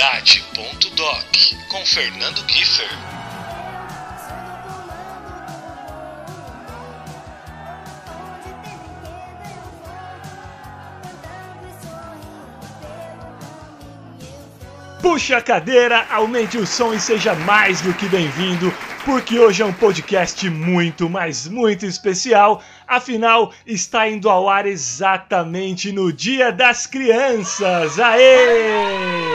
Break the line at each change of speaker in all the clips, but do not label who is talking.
paternidade.doc com Fernando Kiefer.
Puxe a cadeira, aumente o som e seja mais do que bem-vindo, porque hoje é um podcast muito, mas muito especial. Afinal, está indo ao ar exatamente no Dia das Crianças. Aê!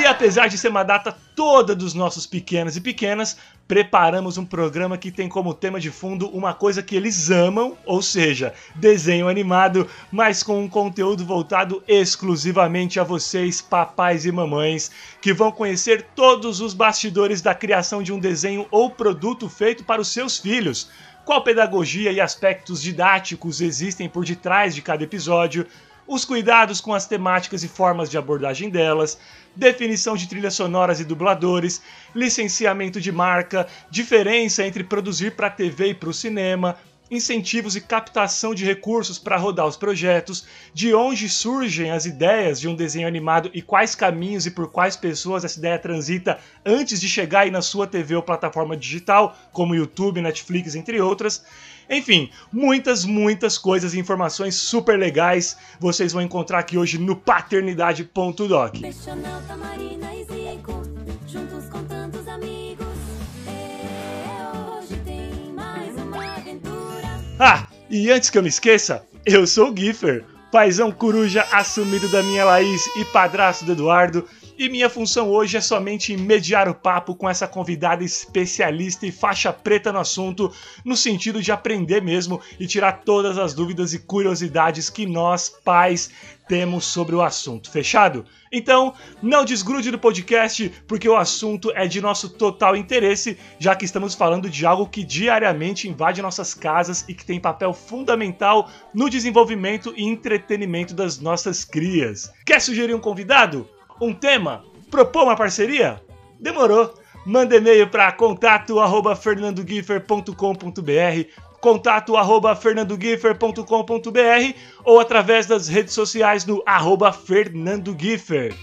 E apesar de ser uma data toda dos nossos pequenos e pequenas, preparamos um programa que tem como tema de fundo uma coisa que eles amam, ou seja, desenho animado, mas com um conteúdo voltado exclusivamente a vocês, papais e mamães, que vão conhecer todos os bastidores da criação de um desenho ou produto feito para os seus filhos. Qual pedagogia e aspectos didáticos existem por detrás de cada episódio? Os cuidados com as temáticas e formas de abordagem delas, definição de trilhas sonoras e dubladores, licenciamento de marca, diferença entre produzir para TV e para o cinema, incentivos e captação de recursos para rodar os projetos, de onde surgem as ideias de um desenho animado e quais caminhos e por quais pessoas essa ideia transita antes de chegar aí na sua TV ou plataforma digital, como YouTube, Netflix, entre outras. Enfim, muitas, muitas coisas e informações super legais vocês vão encontrar aqui hoje no paternidade.doc. Ah, e antes que eu me esqueça, eu sou o Giffer, paizão coruja assumido da minha Laís e padrasto do Eduardo e minha função hoje é somente mediar o papo com essa convidada especialista e faixa preta no assunto, no sentido de aprender mesmo e tirar todas as dúvidas e curiosidades que nós, pais, temos sobre o assunto. Fechado? Então, não desgrude do podcast, porque o assunto é de nosso total interesse, já que estamos falando de algo que diariamente invade nossas casas e que tem papel fundamental no desenvolvimento e entretenimento das nossas crias. Quer sugerir um convidado? Um tema? Propor uma parceria? Demorou. Manda e-mail para contato@fernandogiffer.com.br, contato@fernandogiffer.com.br ou através das redes sociais no arroba Fernando Giffer.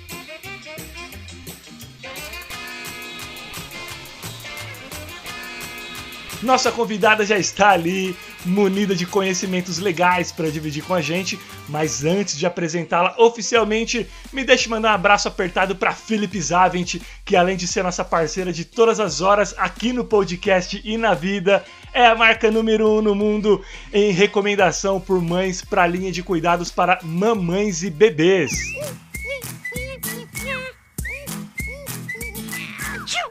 Nossa convidada já está ali, munida de conhecimentos legais para dividir com a gente, mas antes de apresentá-la oficialmente, me deixe mandar um abraço apertado para Felipe Zavent, que além de ser nossa parceira de todas as horas aqui no podcast e na vida, é a marca número um no mundo em recomendação por mães para a linha de cuidados para mamães e bebês.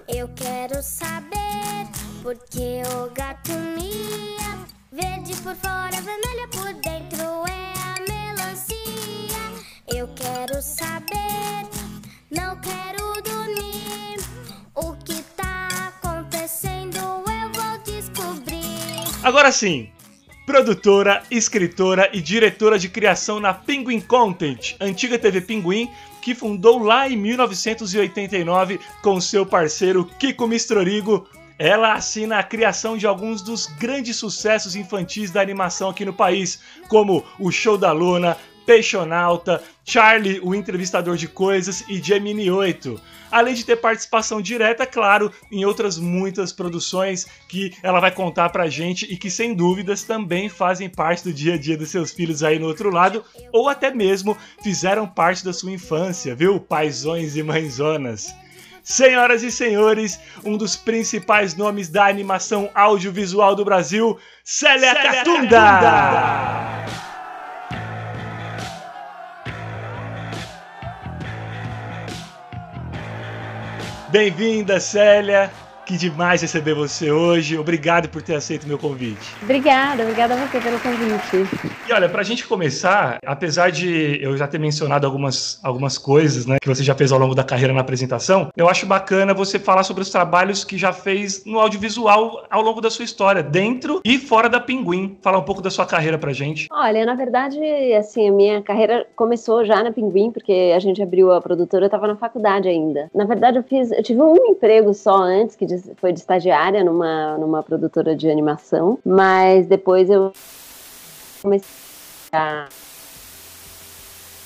Eu quero saber porque o gato mia Verde por fora, vermelha por dentro. É a melancia. Eu quero saber, não quero dormir. O que tá acontecendo? Eu vou descobrir.
Agora sim, produtora, escritora e diretora de criação na Penguin Content, antiga TV Pinguim, que fundou lá em 1989 com seu parceiro Kiko Mistrorigo. Ela assina a criação de alguns dos grandes sucessos infantis da animação aqui no país, como O Show da Luna, Peixonauta, Charlie, o entrevistador de coisas e Gemini 8. Além de ter participação direta, claro, em outras muitas produções que ela vai contar pra gente e que sem dúvidas também fazem parte do dia a dia dos seus filhos aí no outro lado, ou até mesmo fizeram parte da sua infância, viu? Paisões e mãezonas. Senhoras e senhores, um dos principais nomes da animação audiovisual do Brasil, Célia! Catunda! Bem-vinda, Célia. Que demais receber você hoje. Obrigado por ter aceito meu convite.
Obrigada, obrigada a você pelo convite.
E olha, pra gente começar, apesar de eu já ter mencionado algumas, algumas coisas, né, que você já fez ao longo da carreira na apresentação, eu acho bacana você falar sobre os trabalhos que já fez no audiovisual ao longo da sua história, dentro e fora da Pinguim. Falar um pouco da sua carreira pra gente.
Olha, na verdade, assim, a minha carreira começou já na Pinguim, porque a gente abriu a produtora, eu tava na faculdade ainda. Na verdade, eu fiz, eu tive um emprego só antes, que foi de estagiária numa, numa produtora de animação, mas depois eu comecei a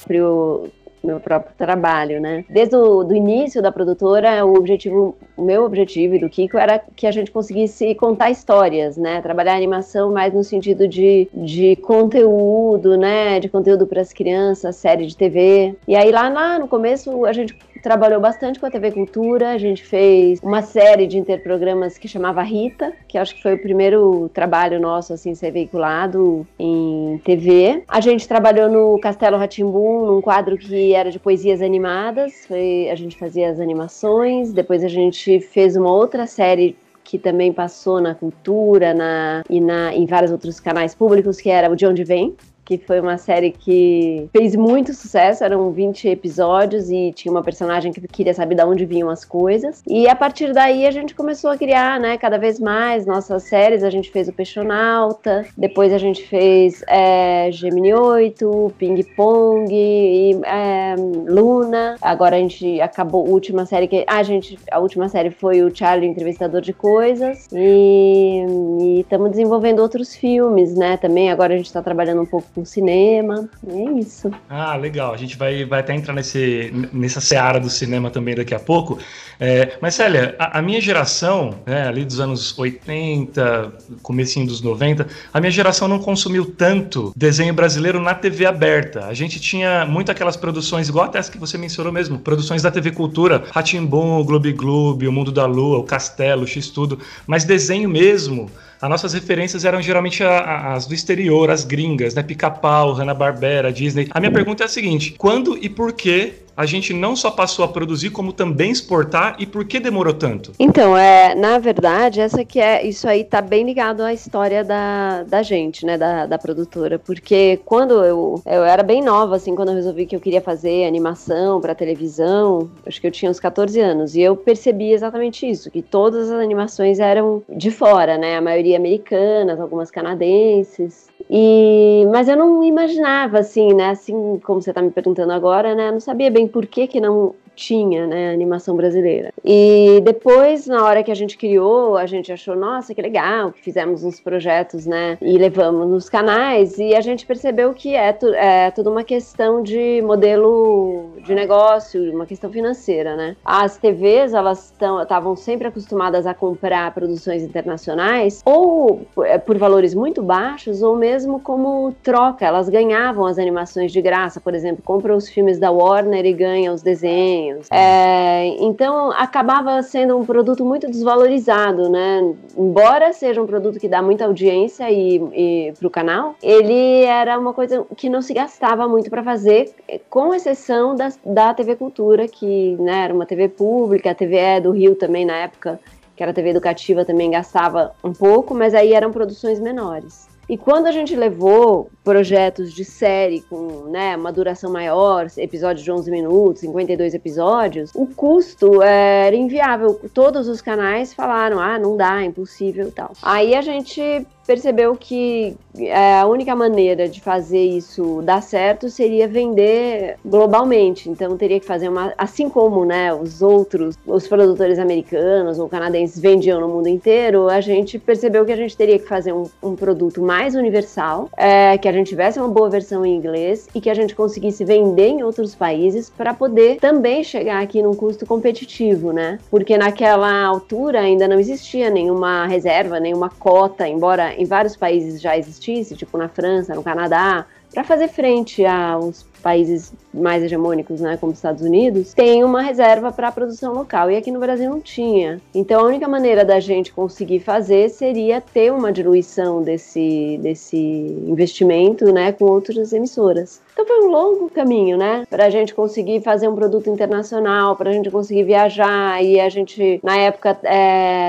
pro meu próprio trabalho, né? Desde o do início da produtora, o objetivo, o meu objetivo e do Kiko era que a gente conseguisse contar histórias, né? Trabalhar animação mais no sentido de, de conteúdo, né? De conteúdo para as crianças, série de TV. E aí lá, lá no começo a gente trabalhou bastante com a TV Cultura, a gente fez uma série de interprogramas que chamava Rita, que acho que foi o primeiro trabalho nosso assim ser veiculado em TV. A gente trabalhou no Castelo Ratimbum, num quadro que era de poesias animadas, foi, a gente fazia as animações, depois a gente fez uma outra série que também passou na cultura na, e na, em vários outros canais públicos, que era o De Onde Vem, que foi uma série que fez muito sucesso, eram 20 episódios e tinha uma personagem que queria saber de onde vinham as coisas. E a partir daí a gente começou a criar, né, cada vez mais nossas séries. A gente fez o Peixonauta, depois a gente fez é, Gemini 8, Ping Pong, e, é, Luna. Agora a gente acabou a última série que. Ah, gente, a última série foi o Charlie, o Entrevistador de Coisas. E estamos desenvolvendo outros filmes, né, também. Agora a gente está trabalhando um pouco com cinema. É isso.
Ah, legal. A gente vai, vai até entrar nesse, nessa seara do cinema também daqui a pouco. É, mas, Célia, a, a minha geração, né, ali dos anos 80, comecinho dos 90, a minha geração não consumiu tanto desenho brasileiro na TV aberta. A gente tinha muito aquelas produções, igual até as que você mencionou mesmo, produções da TV Cultura, Ratimbum, Globo Globo, O Mundo da Lua, O Castelo, X Tudo, mas desenho mesmo as nossas referências eram geralmente as do exterior, as gringas, né? Pica-Pau, Hanna-Barbera, Disney. A minha pergunta é a seguinte: quando e por que a gente não só passou a produzir, como também exportar e por que demorou tanto?
Então, é, na verdade, essa que é, isso aí tá bem ligado à história da, da gente, né, da, da produtora, porque quando eu, eu era bem nova, assim, quando eu resolvi que eu queria fazer animação para televisão, acho que eu tinha uns 14 anos, e eu percebi exatamente isso, que todas as animações eram de fora, né, a maioria americanas, algumas canadenses, e, mas eu não imaginava assim, né? Assim como você está me perguntando agora, né? Eu não sabia bem por que, que não tinha, né, animação brasileira. E depois, na hora que a gente criou, a gente achou, nossa, que legal, fizemos uns projetos, né, e levamos nos canais, e a gente percebeu que é, é tudo uma questão de modelo de negócio, uma questão financeira, né. As TVs, elas estavam sempre acostumadas a comprar produções internacionais, ou é, por valores muito baixos, ou mesmo como troca, elas ganhavam as animações de graça, por exemplo, compram os filmes da Warner e ganham os desenhos. É, então acabava sendo um produto muito desvalorizado, né? Embora seja um produto que dá muita audiência e, e para o canal, ele era uma coisa que não se gastava muito para fazer, com exceção da, da TV Cultura, que né, era uma TV pública, a TVE do Rio também na época que era TV educativa, também gastava um pouco, mas aí eram produções menores. E quando a gente levou projetos de série com né, uma duração maior, episódios de 11 minutos, 52 episódios, o custo era inviável. Todos os canais falaram: ah, não dá, é impossível e tal. Aí a gente percebeu que é, a única maneira de fazer isso dar certo seria vender globalmente. Então teria que fazer uma, assim como, né, os outros, os produtores americanos ou canadenses vendiam no mundo inteiro, a gente percebeu que a gente teria que fazer um, um produto mais universal, é, que a gente tivesse uma boa versão em inglês e que a gente conseguisse vender em outros países para poder também chegar aqui num custo competitivo, né? Porque naquela altura ainda não existia nenhuma reserva, nenhuma cota, embora em vários países já existisse, tipo na França, no Canadá, para fazer frente aos países mais hegemônicos, né, como os Estados Unidos, tem uma reserva para a produção local e aqui no Brasil não tinha. Então a única maneira da gente conseguir fazer seria ter uma diluição desse, desse investimento, né, com outras emissoras. Então foi um longo caminho, né, para a gente conseguir fazer um produto internacional, para a gente conseguir viajar e a gente na época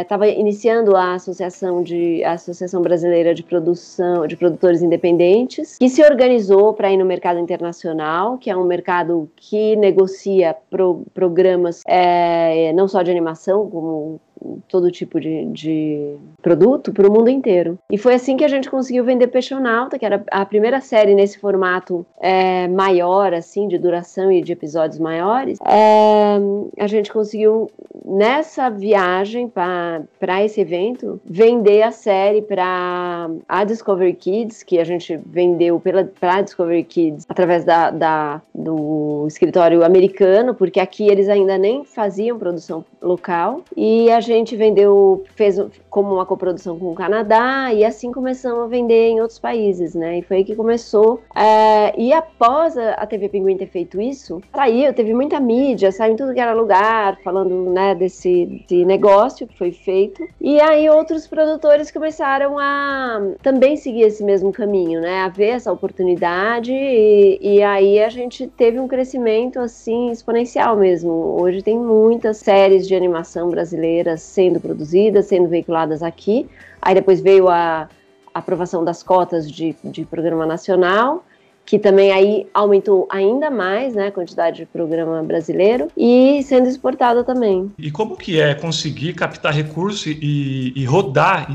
estava é, iniciando a associação de a associação brasileira de produção de produtores independentes que se organizou para ir no mercado internacional que é um mercado que negocia pro, programas é, não só de animação, como todo tipo de, de produto para o mundo inteiro. E foi assim que a gente conseguiu vender Peixonauta, que era a primeira série nesse formato é, maior, assim, de duração e de episódios maiores. É, a gente conseguiu, nessa viagem para esse evento, vender a série para a Discovery Kids, que a gente vendeu para a Discovery Kids através da, da, do escritório americano, porque aqui eles ainda nem faziam produção local. E a gente gente vendeu, fez como uma coprodução com o Canadá e assim começamos a vender em outros países, né? E foi aí que começou. É, e após a, TV Pinguim ter feito isso, saiu, teve muita mídia, saiu em tudo que era lugar, falando, né, desse, negócio que foi feito. E aí outros produtores começaram a também seguir esse mesmo caminho, né? A ver essa oportunidade e, e aí a gente teve um crescimento assim exponencial mesmo. Hoje tem muitas séries de animação brasileiras sendo produzidas, sendo veiculadas aqui. Aí depois veio a aprovação das cotas de, de programa nacional que também aí aumentou ainda mais né, a quantidade de programa brasileiro e sendo exportada também.
E como que é conseguir captar recurso e, e rodar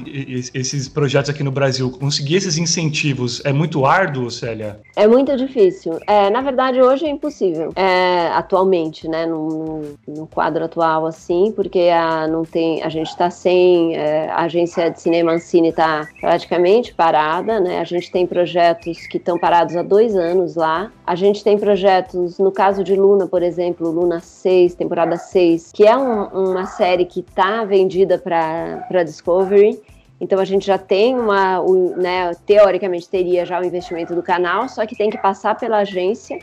esses projetos aqui no Brasil? Conseguir esses incentivos é muito árduo, Célia?
É muito difícil. É, na verdade, hoje é impossível, é, atualmente, né, no, no, quadro atual, assim, porque a, não tem, a gente está sem, é, a agência de cinema Ancine está praticamente parada, né, a gente tem projetos que estão parados há dois dois anos lá. A gente tem projetos, no caso de Luna, por exemplo, Luna 6, temporada 6, que é um, uma série que está vendida para Discovery. Então a gente já tem uma, né, teoricamente teria já o investimento do canal, só que tem que passar pela agência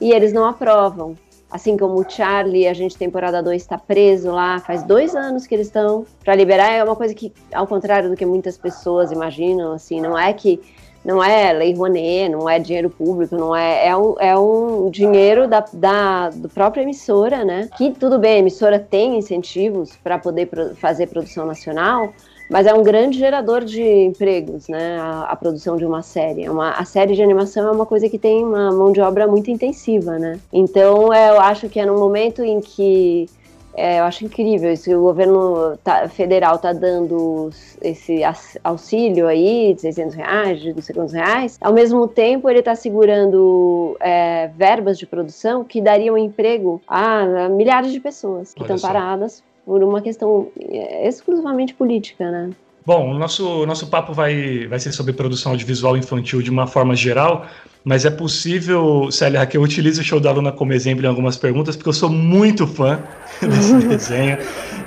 e eles não aprovam. Assim como o Charlie, a gente temporada 2 está preso lá, faz dois anos que eles estão para liberar. É uma coisa que, ao contrário do que muitas pessoas imaginam, assim, não é que não é lei Rouanet, não é dinheiro público, não é. É um, é um dinheiro da, da do própria emissora, né? Que tudo bem, a emissora tem incentivos para poder pro, fazer produção nacional, mas é um grande gerador de empregos, né? A, a produção de uma série. É uma, a série de animação é uma coisa que tem uma mão de obra muito intensiva, né? Então eu acho que é num momento em que É, eu acho incrível isso. O governo tá, federal está dando esse auxílio aí de 600 reais, de não sei quantos reais. Ao mesmo tempo, ele está segurando é, verbas de produção que dariam emprego a milhares de pessoas que estão paradas por uma questão é, exclusivamente política, né?
Bom, o nosso, nosso papo vai, vai ser sobre produção audiovisual infantil de uma forma geral, mas é possível, Célia, que eu utilize o show da Luna como exemplo em algumas perguntas, porque eu sou muito fã desse desenho.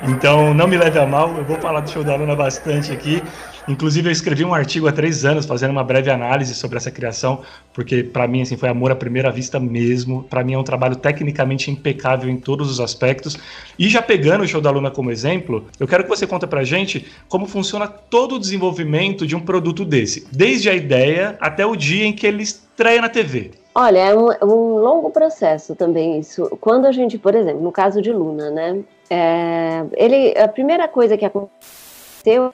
Então, não me leve a mal, eu vou falar do show da Luna bastante aqui. Inclusive, eu escrevi um artigo há três anos fazendo uma breve análise sobre essa criação, porque para mim assim foi amor à primeira vista mesmo. Para mim é um trabalho tecnicamente impecável em todos os aspectos. E já pegando o show da Luna como exemplo, eu quero que você conte para gente como funciona todo o desenvolvimento de um produto desse, desde a ideia até o dia em que ele estreia na TV.
Olha, é um, é um longo processo também isso. Quando a gente, por exemplo, no caso de Luna, né? É, ele, a primeira coisa que aconteceu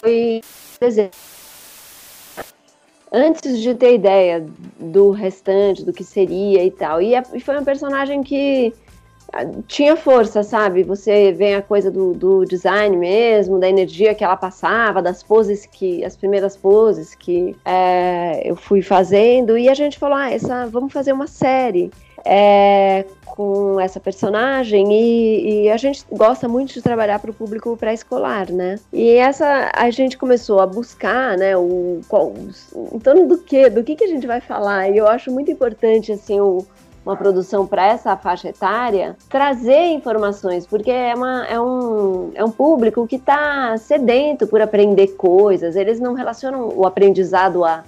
foi. Antes de ter ideia do restante, do que seria e tal. E, e foi um personagem que tinha força, sabe? Você vê a coisa do, do, design mesmo, da energia que ela passava, das poses que, as primeiras poses que é, eu fui fazendo, e a gente falou, ah, essa, vamos fazer uma série é, com essa personagem e, e, a gente gosta muito de trabalhar para o público pré-escolar, né? E essa a gente começou a buscar, né? O qual, em torno do que, do que que a gente vai falar? E eu acho muito importante assim o uma produção para essa faixa etária, trazer informações, porque é, uma, é, um, é um público que está sedento por aprender coisas, eles não relacionam o aprendizado a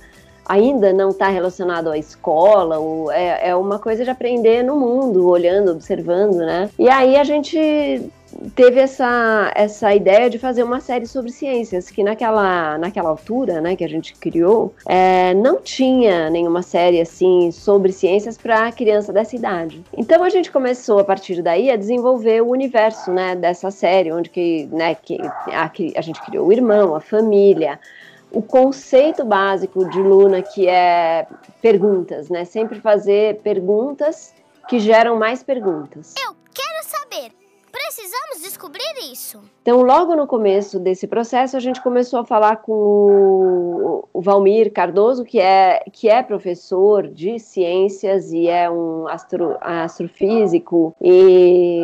ainda não está relacionado à escola, ou é, é uma coisa de aprender no mundo, olhando, observando, né? E aí a gente teve essa, essa ideia de fazer uma série sobre ciências, que naquela, naquela altura, né, que a gente criou, é, não tinha nenhuma série assim sobre ciências para criança dessa idade. Então a gente começou a partir daí a desenvolver o universo, né, dessa série, onde que, né, que a, a gente criou o irmão, a família, o conceito básico de Luna, que é perguntas, né? Sempre fazer perguntas que geram mais perguntas.
Eu quero saber. Precisamos descobrir isso.
Então, logo no começo desse processo, a gente começou a falar com o, o Valmir Cardoso, que é, que é professor de ciências e é um astro, astrofísico e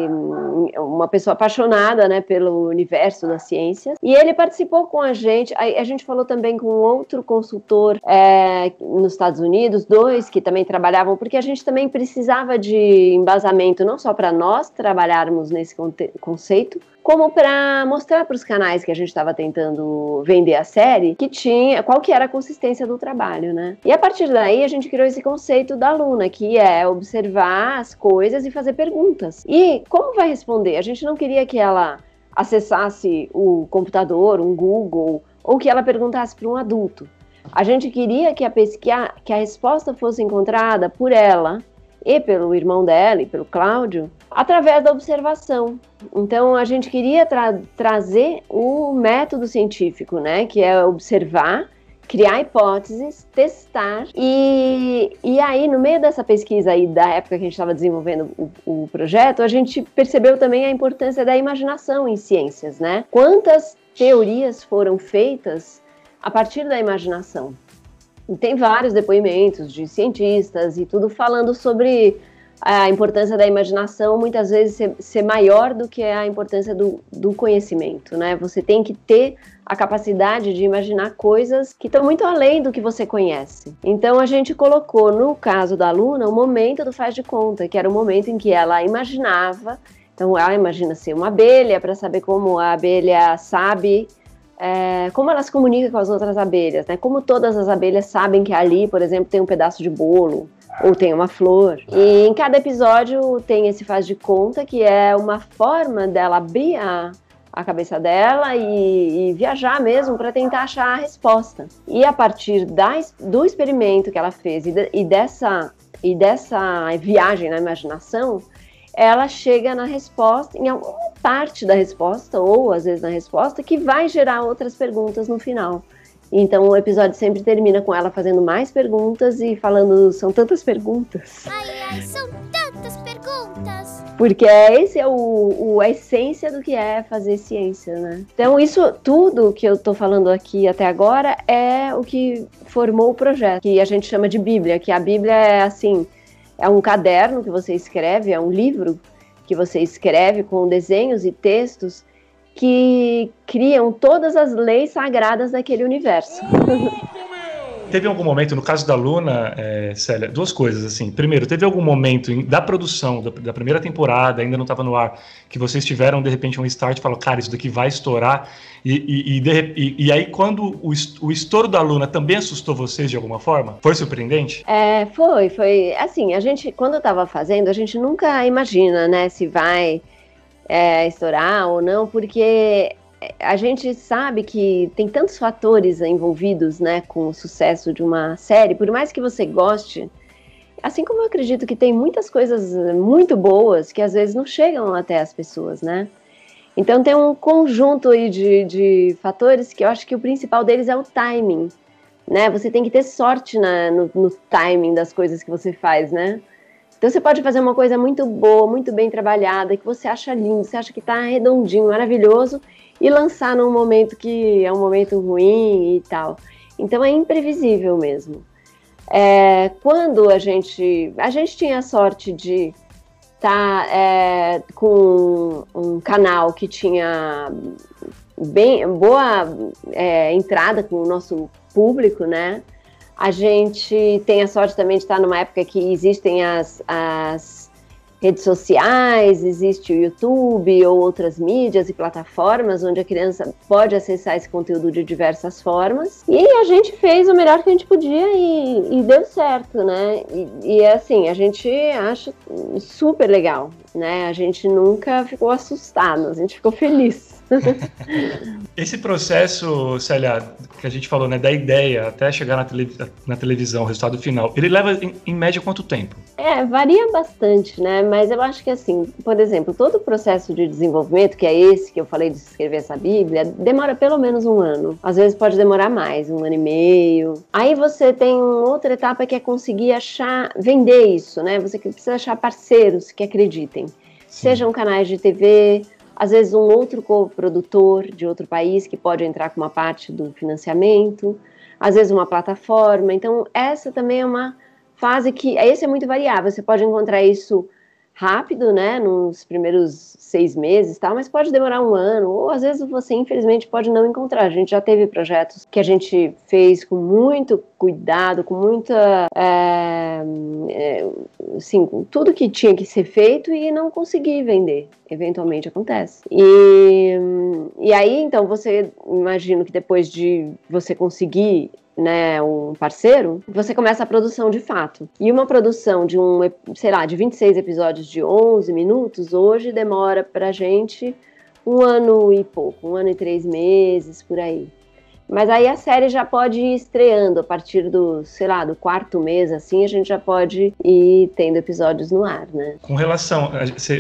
uma pessoa apaixonada né, pelo universo das ciências. E ele participou com a gente. A, a gente falou também com outro consultor é, nos Estados Unidos, dois que também trabalhavam, porque a gente também precisava de embasamento não só para nós trabalharmos nesse conceito, como para mostrar para os canais que a gente estava tentando vender a série que tinha qual que era a consistência do trabalho, né? E a partir daí a gente criou esse conceito da aluna, que é observar as coisas e fazer perguntas. E como vai responder? A gente não queria que ela acessasse o computador, um Google, ou que ela perguntasse para um adulto. A gente queria que a, pesquisa, que a resposta fosse encontrada por ela e pelo irmão dela e pelo Cláudio através da observação. Então a gente queria tra trazer o método científico, né, que é observar, criar hipóteses, testar e, e aí no meio dessa pesquisa aí da época que a gente estava desenvolvendo o, o projeto, a gente percebeu também a importância da imaginação em ciências, né? Quantas teorias foram feitas a partir da imaginação? Tem vários depoimentos de cientistas e tudo falando sobre a importância da imaginação muitas vezes ser, ser maior do que a importância do, do, conhecimento, né? Você tem que ter a capacidade de imaginar coisas que estão muito além do que você conhece. Então a gente colocou no caso da aluna o momento do faz de conta, que era o momento em que ela imaginava. Então ela imagina ser uma abelha para saber como a abelha sabe é, como ela se comunica com as outras abelhas, né? Como todas as abelhas sabem que ali, por exemplo, tem um pedaço de bolo ou tem uma flor. E em cada episódio tem esse faz de conta, que é uma forma dela abrir a, a cabeça dela e, e viajar mesmo para tentar achar a resposta. E a partir da, do experimento que ela fez e, de, e, dessa, e dessa viagem na imaginação, ela chega na resposta, em alguma parte da resposta, ou às vezes na resposta, que vai gerar outras perguntas no final. Então o episódio sempre termina com ela fazendo mais perguntas e falando: são tantas perguntas.
Ai, ai, são tantas perguntas.
Porque esse é o, o, a essência do que é fazer ciência, né? Então, isso tudo que eu estou falando aqui até agora é o que formou o projeto, que a gente chama de Bíblia, que a Bíblia é assim, é um caderno que você escreve, é um livro que você escreve com desenhos e textos que criam todas as leis sagradas daquele universo.
Teve algum momento, no caso da Luna, é, Célia, duas coisas, assim. Primeiro, teve algum momento em, da produção, da, da, primeira temporada, ainda não estava no ar, que vocês tiveram, de repente, um start e falaram, cara, isso daqui vai estourar. E, e, e, de, e, aí, quando o, o estouro da Luna também assustou vocês de alguma forma? Foi surpreendente?
É, foi, foi. Assim, a gente, quando estava fazendo, a gente nunca imagina, né, se vai é, estourar ou não, porque a gente sabe que tem tantos fatores envolvidos, né, com o sucesso de uma série, por mais que você goste, assim como eu acredito que tem muitas coisas muito boas que às vezes não chegam até as pessoas, né? Então tem um conjunto aí de, de fatores que eu acho que o principal deles é o timing, né? Você tem que ter sorte na, no, no timing das coisas que você faz, né? Então você pode fazer uma coisa muito boa, muito bem trabalhada, que você acha lindo, você acha que está redondinho, maravilhoso, e lançar num momento que é um momento ruim e tal. Então é imprevisível mesmo. É, quando a gente. A gente tinha a sorte de estar tá, é, com um canal que tinha bem boa é, entrada com o nosso público, né? A gente tem a sorte também de estar numa época que existem as, as redes sociais, existe o YouTube ou outras mídias e plataformas onde a criança pode acessar esse conteúdo de diversas formas. E a gente fez o melhor que a gente podia e, e deu certo, né? E, e assim, a gente acha super legal, né? A gente nunca ficou assustado, a gente ficou feliz.
Esse processo, Célia, que a gente falou, né, da ideia até chegar na, tele, na televisão, o resultado final, ele leva em, em, média quanto tempo?
É, varia bastante, né? Mas eu acho que assim, por exemplo, todo o processo de desenvolvimento, que é esse que eu falei de escrever essa Bíblia, demora pelo menos um ano. Às vezes pode demorar mais, um ano e meio. Aí você tem outra etapa que é conseguir achar, vender isso, né? Você precisa achar parceiros que acreditem. Sim. Sejam canais de TV, às vezes um outro coprodutor de outro país que pode entrar com uma parte do financiamento, às vezes uma plataforma. Então, essa também é uma fase que, esse é muito variável, você pode encontrar isso rápido, né, nos primeiros seis meses, tal, mas pode demorar um ano, ou às vezes você infelizmente pode não encontrar. A gente já teve projetos que a gente fez com muito cuidado, com muita, é, é, assim, com tudo que tinha que ser feito e não consegui vender. Eventualmente acontece. E, e aí, então, você imagino que depois de você conseguir né, um parceiro, você começa a produção de fato. E uma produção de um, sei lá, de 26 episódios de 11 minutos, hoje demora pra gente um ano e pouco, um ano e três meses, por aí. Mas aí a série já pode ir estreando a partir do, sei lá, do quarto mês, assim, a gente já pode ir tendo episódios no ar, né?
Com relação,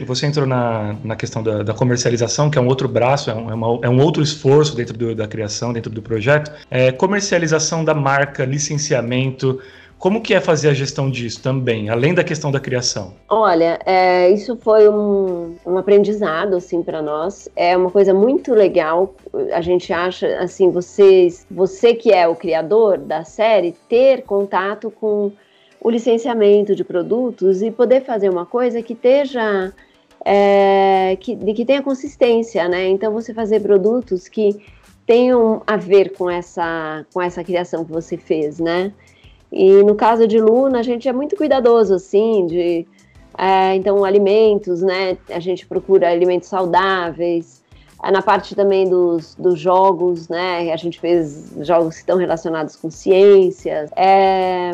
você entrou na, na questão da, da comercialização, que é um outro braço, é um, é, uma, é um outro esforço dentro do, da criação, dentro do projeto. É, comercialização da marca, licenciamento, como que é fazer a gestão disso também, além da questão da criação?
Olha, é, isso foi um, um aprendizado assim para nós. É uma coisa muito legal. A gente acha assim, vocês, você que é o criador da série, ter contato com o licenciamento de produtos e poder fazer uma coisa que esteja é, que, que tenha consistência, né? Então você fazer produtos que tenham a ver com essa com essa criação que você fez, né? E no caso de Luna, a gente é muito cuidadoso, assim, de. É, então, alimentos, né? A gente procura alimentos saudáveis. É, na parte também dos, dos jogos, né? A gente fez jogos que estão relacionados com ciências. É,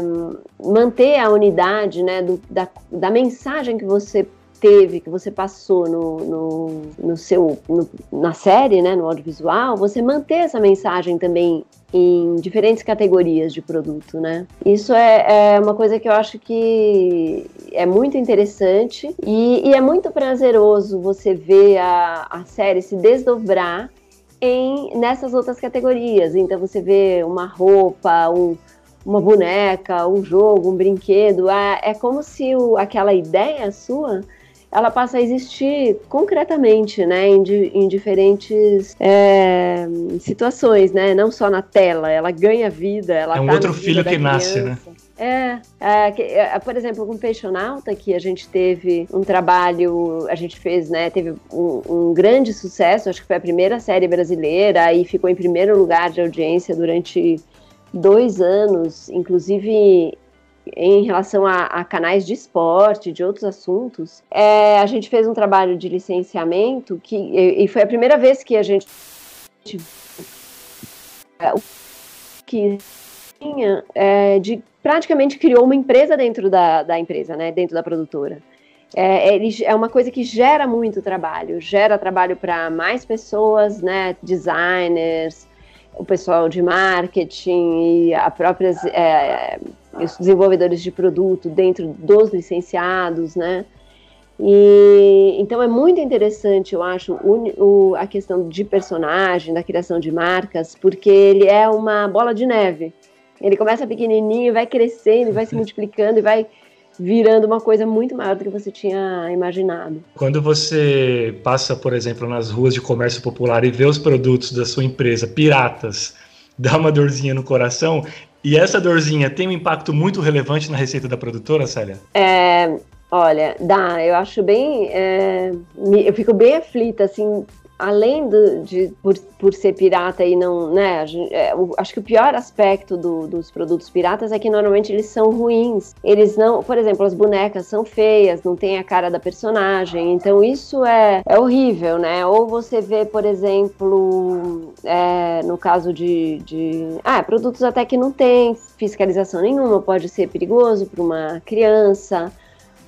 manter a unidade, né? Do, da, da mensagem que você teve, que você passou no, no, no seu, no, na série, né, no audiovisual, você manter essa mensagem também em diferentes categorias de produto, né? Isso é, é uma coisa que eu acho que é muito interessante e, e é muito prazeroso você ver a, a série se desdobrar em nessas outras categorias. Então você vê uma roupa, um, uma boneca, um jogo, um brinquedo. É, é como se o, aquela ideia sua ela passa a existir concretamente, né, em, em diferentes é, situações, né, não só na tela, ela ganha vida, ela
é um
tá
outro filho que nasce, né?
É, é, é, por exemplo, com Peixonauta, que a gente teve um trabalho, a gente fez, né, teve um, um, grande sucesso, acho que foi a primeira série brasileira e ficou em primeiro lugar de audiência durante dois anos, inclusive em relação a, a, canais de esporte, de outros assuntos, é, a gente fez um trabalho de licenciamento que, e, e foi a primeira vez que a gente que tinha é, de praticamente criou uma empresa dentro da, da empresa, né, dentro da produtora. É, ele, é uma coisa que gera muito trabalho, gera trabalho para mais pessoas, né, designers, o pessoal de marketing e a próprias é, os desenvolvedores de produto dentro dos licenciados, né? E, então é muito interessante, eu acho, o, o, a questão de personagem, da criação de marcas, porque ele é uma bola de neve. Ele começa pequenininho, vai crescendo, vai se multiplicando e vai virando uma coisa muito maior do que você tinha imaginado.
Quando você passa, por exemplo, nas ruas de comércio popular e vê os produtos da sua empresa piratas, dá uma dorzinha no coração. E essa dorzinha tem um impacto muito relevante na receita da produtora, Célia?
É, olha, dá. Eu acho bem. É, eu fico bem aflita, assim, além do, de por, por ser pirata e não, né, é, acho que o pior aspecto do, dos produtos piratas é que normalmente eles são ruins. Eles não, por exemplo, as bonecas são feias, não tem a cara da personagem, então isso é, é horrível, né? Ou você vê, por exemplo, é, no caso de, de, ah, produtos até que não tem fiscalização nenhuma, pode ser perigoso para uma criança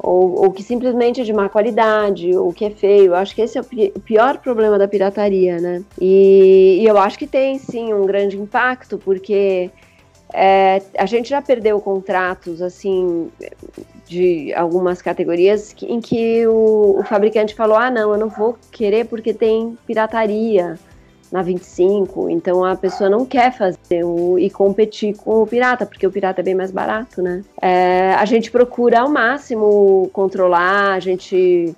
ou, ou, que simplesmente é de má qualidade, ou que é feio. Eu acho que esse é o pior problema da pirataria, né? E, e eu acho que tem sim um grande impacto, porque é, a gente já perdeu contratos assim de algumas categorias em que o, o fabricante falou: ah, não, eu não vou querer porque tem pirataria na 25, então a pessoa não quer fazer o, e competir com o pirata, porque o pirata é bem mais barato, né? É, a gente procura ao máximo controlar, a gente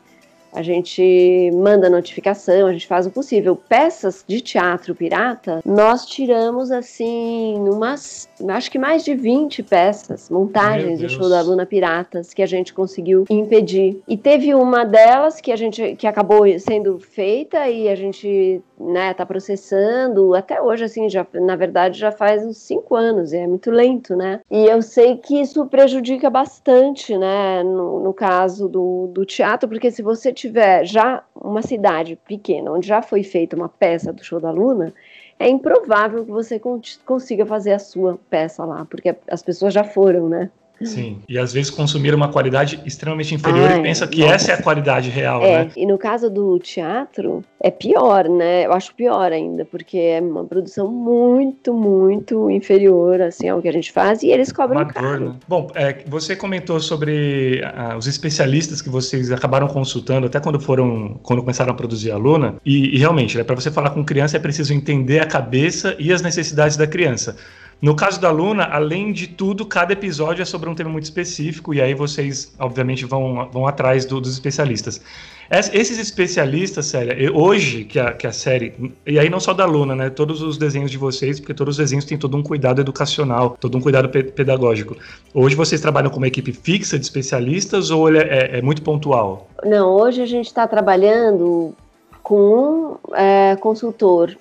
a gente manda notificação, a gente faz o possível. Peças de teatro pirata, nós tiramos assim umas, acho que mais de 20 peças, montagens de show da Luna Piratas que a gente conseguiu impedir. E teve uma delas que a gente que acabou sendo feita e a gente, né, tá processando até hoje assim, já na verdade já faz uns cinco anos, e é muito lento, né? E eu sei que isso prejudica bastante, né, no, no caso do, do teatro, porque se você tiver já uma cidade pequena, onde já foi feita uma peça do show da Luna, é improvável que você consiga fazer a sua peça lá, porque as pessoas já foram, né?
Sim, e às vezes consumir uma qualidade extremamente inferior Ai, e pensa que nossa. essa é a qualidade real,
é,
né?
E no caso do teatro, é pior, né? Eu acho pior ainda, porque é uma produção muito, muito inferior, assim, ao que a gente faz, e eles cobram uma caro. Né?
Bom, é, você comentou sobre ah, os especialistas que vocês acabaram consultando, até quando foram, quando começaram a produzir a Luna, e, e realmente, né, para você falar com criança é preciso entender a cabeça e as necessidades da criança. No caso da Luna, além de tudo, cada episódio é sobre um tema muito específico, e aí vocês, obviamente, vão, vão atrás do, dos especialistas. esses especialistas, Célia, hoje que a, que a série, e aí não só da Luna, né? Todos os desenhos de vocês, porque todos os desenhos têm todo um cuidado educacional, todo um cuidado pe pedagógico. Hoje vocês trabalham com uma equipe fixa de especialistas ou ele é, é, é muito pontual?
Não, hoje a gente está trabalhando com um é, consultor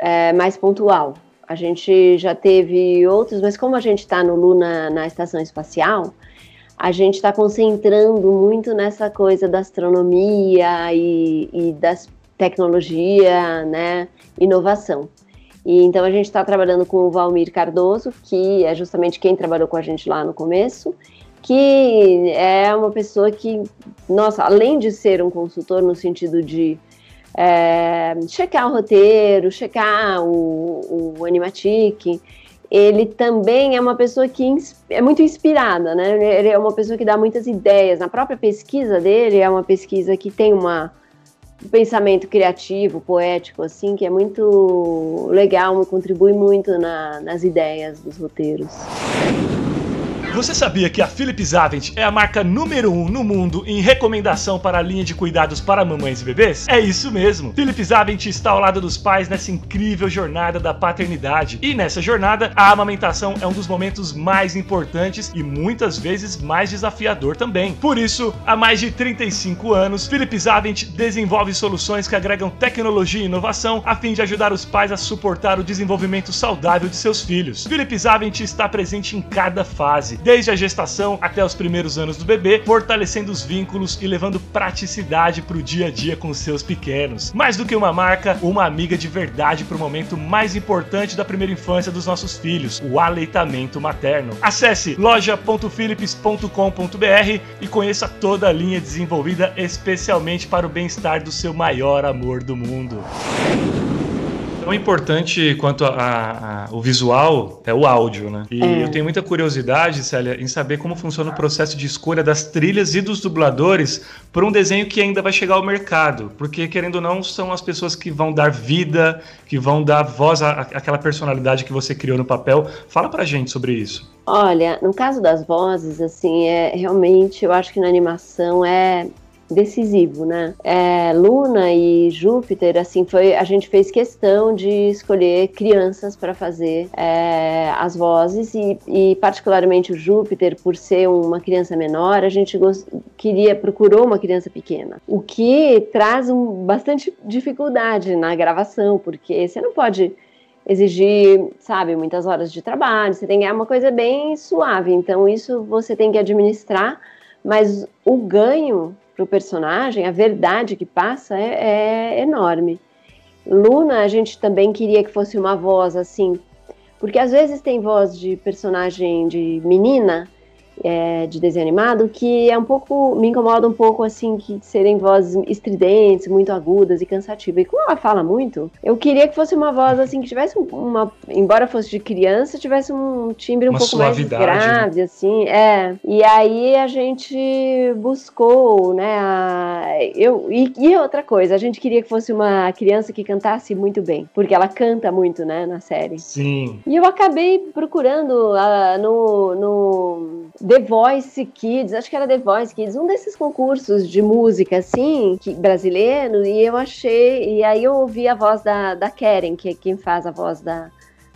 é, mais pontual. A gente já teve outros, mas como a gente está no Luna na estação espacial, a gente está concentrando muito nessa coisa da astronomia e, e das tecnologia, né, inovação. E então a gente está trabalhando com o Valmir Cardoso, que é justamente quem trabalhou com a gente lá no começo, que é uma pessoa que, nossa, além de ser um consultor no sentido de é, checar o roteiro, checar o, o Animatic. Ele também é uma pessoa que é muito inspirada, né? Ele é uma pessoa que dá muitas ideias. Na própria pesquisa dele, é uma pesquisa que tem uma, um pensamento criativo, poético, assim, que é muito legal, contribui muito na, nas ideias dos roteiros.
Você sabia que a Philips Avent é a marca número 1 um no mundo em recomendação para a linha de cuidados para mamães e bebês? É isso mesmo. Philips Avent está ao lado dos pais nessa incrível jornada da paternidade. E nessa jornada, a amamentação é um dos momentos mais importantes e muitas vezes mais desafiador também. Por isso, há mais de 35 anos, Philips Avent desenvolve soluções que agregam tecnologia e inovação a fim de ajudar os pais a suportar o desenvolvimento saudável de seus filhos. Philips Avent está presente em cada fase desde a gestação até os primeiros anos do bebê, fortalecendo os vínculos e levando praticidade para o dia a dia com seus pequenos. Mais do que uma marca, uma amiga de verdade para o momento mais importante da primeira infância dos nossos filhos, o aleitamento materno. Acesse loja.philips.com.br e conheça toda a linha desenvolvida especialmente para o bem-estar do seu maior amor do mundo. Tão importante quanto a, a, a, o visual é o áudio, né? E é. eu tenho muita curiosidade, Célia, em saber como funciona o processo de escolha das trilhas e dos dubladores para um desenho que ainda vai chegar ao mercado. Porque, querendo ou não, são as pessoas que vão dar vida, que vão dar voz à, àquela personalidade que você criou no papel. Fala pra gente sobre isso.
Olha, no caso das vozes, assim, é realmente, eu acho que na animação é decisivo, né? É, Luna e Júpiter, assim, foi a gente fez questão de escolher crianças para fazer é, as vozes e, e, particularmente o Júpiter, por ser uma criança menor, a gente gost... queria procurou uma criança pequena, o que traz um, bastante dificuldade na gravação, porque você não pode exigir, sabe, muitas horas de trabalho, você tem que é uma coisa bem suave, então isso você tem que administrar, mas o ganho para o personagem, a verdade que passa é, é enorme. Luna, a gente também queria que fosse uma voz assim, porque às vezes tem voz de personagem de menina é, de desenho animado que é um pouco me incomoda um pouco assim que serem vozes estridentes, muito agudas e cansativas. E como ela fala muito, eu queria que fosse uma voz assim que tivesse uma, embora fosse de criança, tivesse um timbre um
uma
pouco mais
né?
grave, né? assim, é. E aí a gente buscou, né? A, eu e, e outra coisa, a gente queria que fosse uma criança que cantasse muito bem, porque ela canta muito, né, na série.
Sim.
E eu acabei procurando uh, no, no The Voice Kids, acho que era The Voice Kids, um desses concursos de música, assim, que, brasileiro, e eu achei, e aí eu ouvi a voz da, da Karen, que é quem faz a voz da,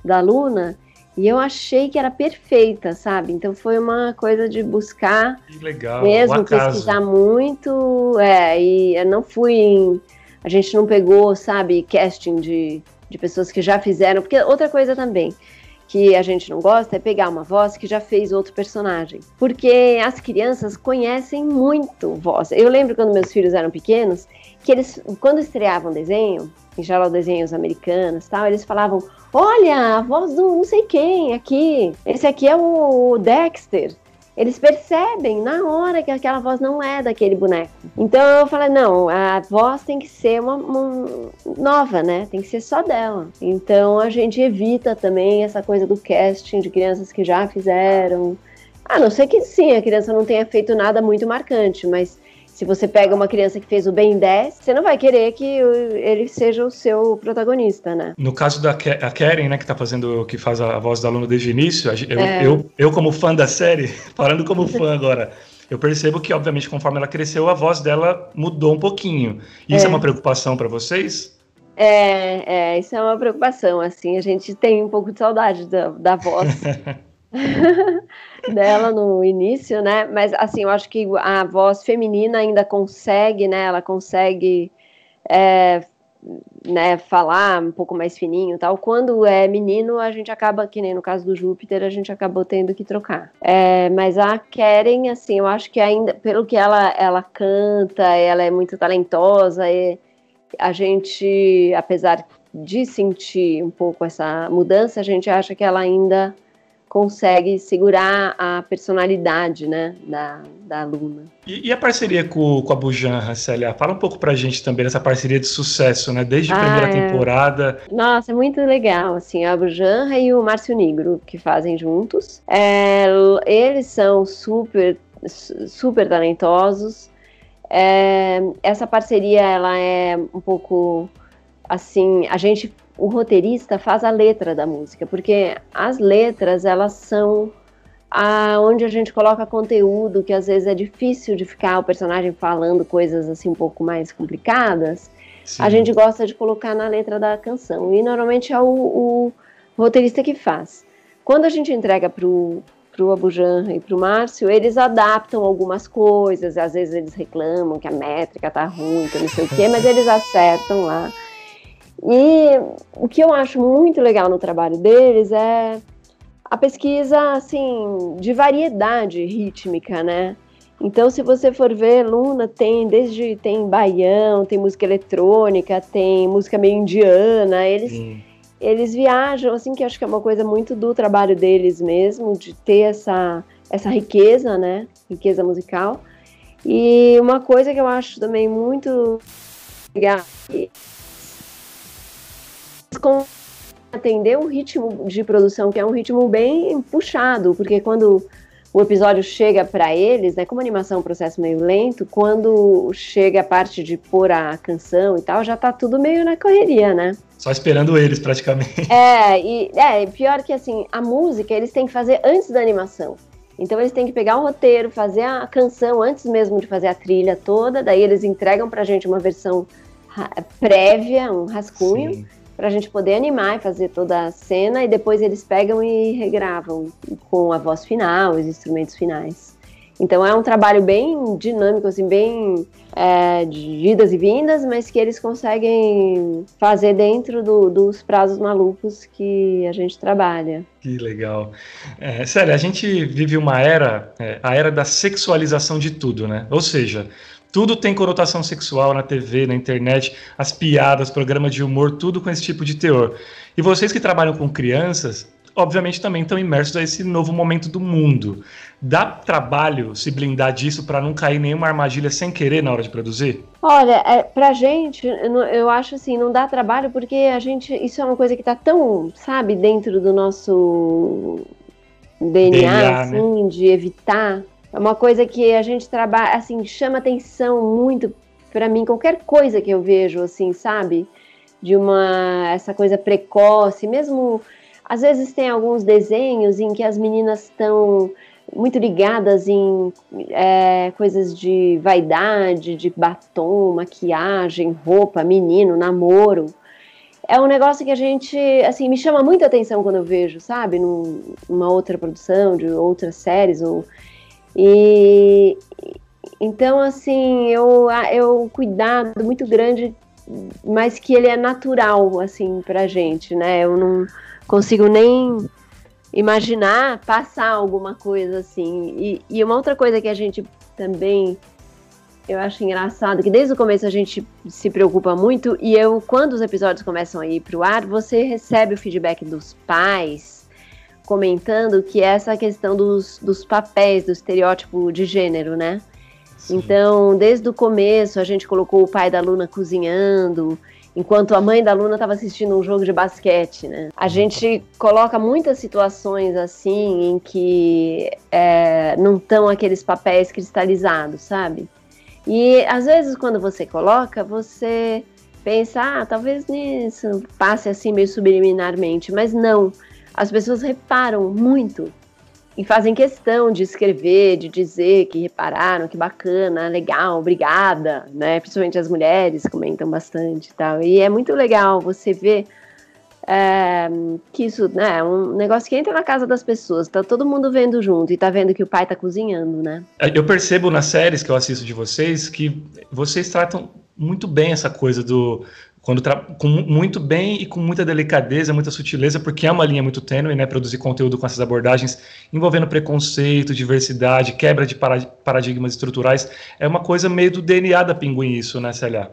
da Luna, e eu achei que era perfeita, sabe? Então foi uma coisa de buscar
legal,
mesmo, pesquisar muito, é, e não fui em, a gente não pegou, sabe, casting de, de pessoas que já fizeram, porque outra coisa também, que a gente não gosta é pegar uma voz que já fez outro personagem. Porque as crianças conhecem muito voz. Eu lembro quando meus filhos eram pequenos, que eles, quando estreavam desenho, em geral desenhos americanos tal, eles falavam: Olha, a voz do não sei quem aqui, esse aqui é o Dexter eles percebem na hora que aquela voz não é daquele boneco. Então eu falei, não, a voz tem que ser uma, uma, nova, né? Tem que ser só dela. Então a gente evita também essa coisa do casting de crianças que já fizeram. A não ser que sim, a criança não tenha feito nada muito marcante, mas se você pega uma criança que fez o Ben 10, você não vai querer que ele seja o seu protagonista, né?
No caso da a Karen, né, que tá fazendo, que faz a voz da aluna desde o início, eu, é. eu, eu, como fã da série, falando como fã agora, eu percebo que, obviamente, conforme ela cresceu, a voz dela mudou um pouquinho. Isso é, é uma preocupação para vocês?
É, é, isso é uma preocupação, assim, a gente tem um pouco de saudade da, da voz dela no início, né? Mas assim, eu acho que a voz feminina ainda consegue, né? Ela consegue é, né, falar um pouco mais fininho tal. Quando é menino, a gente acaba, que nem no caso do Júpiter, a gente acabou tendo que trocar. É, mas a Karen, assim, eu acho que ainda, pelo que ela, ela canta, ela é muito talentosa, a gente, apesar de sentir um pouco essa mudança, a gente acha que ela ainda consegue segurar a personalidade né, da, da aluna.
E, e a parceria com, com a Bujan, Célia? Fala um pouco pra gente também dessa parceria de sucesso, né? Desde a ah, primeira é. temporada.
Nossa, é muito legal, assim, a Bujan e o Márcio Negro, que fazem juntos. É, eles são super, super talentosos. É, essa parceria, ela é um pouco, assim, a gente o roteirista faz a letra da música, porque as letras elas são a, onde a gente coloca conteúdo que às vezes é difícil de ficar o personagem falando coisas assim um pouco mais complicadas, Sim. a gente gosta de colocar na letra da canção. E normalmente é o, o roteirista que faz. Quando a gente entrega pro, pro Abujan e pro Márcio, eles adaptam algumas coisas, às vezes eles reclamam que a métrica tá ruim, que não sei o quê, mas eles acertam lá. E o que eu acho muito legal no trabalho deles é a pesquisa, assim, de variedade rítmica, né? Então, se você for ver, Luna tem desde tem baião, tem música eletrônica, tem música meio indiana, eles eles viajam assim que acho que é uma coisa muito do trabalho deles mesmo, de ter essa essa riqueza, né? Riqueza musical. E uma coisa que eu acho também muito legal atender um ritmo de produção que é um ritmo bem puxado, porque quando o episódio chega para eles, né, como animação é um processo meio lento, quando chega a parte de pôr a canção e tal, já tá tudo meio na correria, né?
Só esperando eles, praticamente.
É, e é, pior que assim, a música eles têm que fazer antes da animação. Então eles têm que pegar o roteiro, fazer a canção antes mesmo de fazer a trilha toda, daí eles entregam pra gente uma versão prévia, um rascunho. Sim para a gente poder animar e fazer toda a cena e depois eles pegam e regravam com a voz final, os instrumentos finais. Então é um trabalho bem dinâmico, assim, bem é, de idas e vindas, mas que eles conseguem fazer dentro do, dos prazos malucos que a gente trabalha.
Que legal. É, sério, a gente vive uma era, é, a era da sexualização de tudo, né? Ou seja, tudo tem conotação sexual na TV, na internet, as piadas, programas de humor, tudo com esse tipo de teor. E vocês que trabalham com crianças, obviamente também estão imersos a esse novo momento do mundo. Dá trabalho se blindar disso para não cair nenhuma armadilha sem querer na hora de produzir?
Olha, é, pra gente, eu acho assim, não dá trabalho porque a gente, isso é uma coisa que tá tão, sabe, dentro do nosso DNA, DNA assim, né? de evitar é uma coisa que a gente trabalha, assim, chama atenção muito para mim, qualquer coisa que eu vejo, assim, sabe? De uma, essa coisa precoce, mesmo, às vezes tem alguns desenhos em que as meninas estão muito ligadas em é, coisas de vaidade, de batom, maquiagem, roupa, menino, namoro. É um negócio que a gente, assim, me chama muita atenção quando eu vejo, sabe? Numa outra produção, de outras séries, ou e então, assim, eu, eu cuidado muito grande, mas que ele é natural, assim, pra gente, né? Eu não consigo nem imaginar passar alguma coisa assim. E, e uma outra coisa que a gente também eu acho engraçado que desde o começo a gente se preocupa muito e eu quando os episódios começam a ir pro ar, você recebe o feedback dos pais comentando, que é essa questão dos, dos papéis, do estereótipo de gênero, né? Sim. Então, desde o começo, a gente colocou o pai da Luna cozinhando, enquanto a mãe da Luna estava assistindo um jogo de basquete, né? A gente coloca muitas situações assim em que é, não estão aqueles papéis cristalizados, sabe? E às vezes quando você coloca, você pensa, ah, talvez nisso passe assim meio subliminarmente, mas não as pessoas reparam muito e fazem questão de escrever, de dizer que repararam, que bacana, legal, obrigada, né? Principalmente as mulheres comentam bastante e tal. E é muito legal você ver é, que isso, né, é um negócio que entra na casa das pessoas, tá todo mundo vendo junto e tá vendo que o pai tá cozinhando, né?
Eu percebo nas séries que eu assisto de vocês que vocês tratam muito bem essa coisa do quando com muito bem e com muita delicadeza, muita sutileza, porque é uma linha muito tênue, né, produzir conteúdo com essas abordagens envolvendo preconceito, diversidade, quebra de paradigmas estruturais, é uma coisa meio do DNA da Pinguim isso, né, Célia?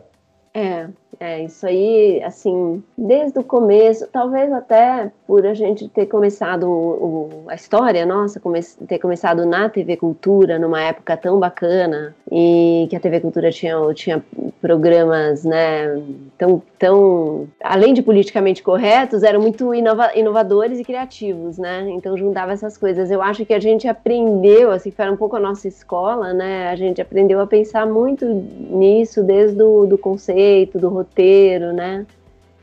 É, é, isso aí, assim, desde o começo, talvez até por a gente ter começado o, a história nossa, come, ter começado na TV Cultura, numa época tão bacana, e que a TV Cultura tinha, tinha programas, né, tão, tão, além de politicamente corretos, eram muito inova, inovadores e criativos, né, então juntava essas coisas. Eu acho que a gente aprendeu, assim, foi um pouco a nossa escola, né, a gente aprendeu a pensar muito nisso desde o do conceito, do roteiro, né,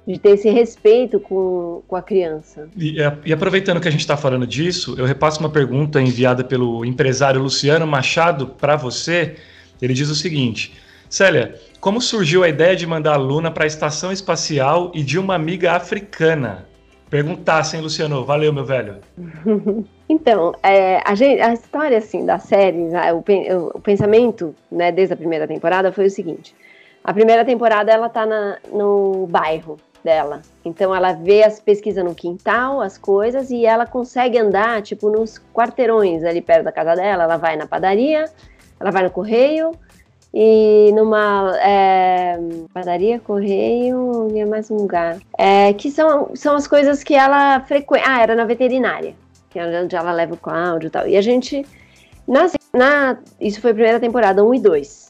de ter esse respeito com, com a criança.
E, e aproveitando que a gente está falando disso, eu repasso uma pergunta enviada pelo empresário Luciano Machado para você. Ele diz o seguinte: Célia, como surgiu a ideia de mandar a Luna para a estação espacial e de uma amiga africana? Perguntassem, Luciano. Valeu, meu velho.
então, é, a, gente, a, história assim da série, o, o, pensamento, né, desde a primeira temporada foi o seguinte: a primeira temporada ela tá na, no bairro dela, então ela vê as pesquisas no quintal, as coisas e ela consegue andar tipo nos quarteirões ali perto da casa dela. Ela vai na padaria, ela vai no correio e numa é, padaria, correio e é mais um lugar. É, que são, são as coisas que ela frequenta. Ah, era na veterinária, que é onde ela leva o Cláudio e tal. E a gente. Na, na, isso foi a primeira temporada, 1 e 2.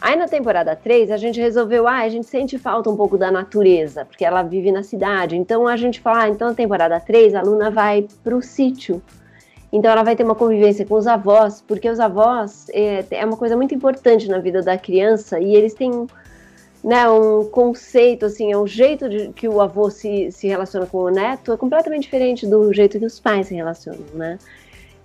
Aí na temporada 3 a gente resolveu, ah, a gente sente falta um pouco da natureza, porque ela vive na cidade. Então a gente fala, ah, então na temporada 3 a Luna vai pro sítio então ela vai ter uma convivência com os avós, porque os avós é, é uma coisa muito importante na vida da criança e eles têm né, um conceito, assim, é um jeito de, que o avô se, se relaciona com o neto é completamente diferente do jeito que os pais se relacionam, né?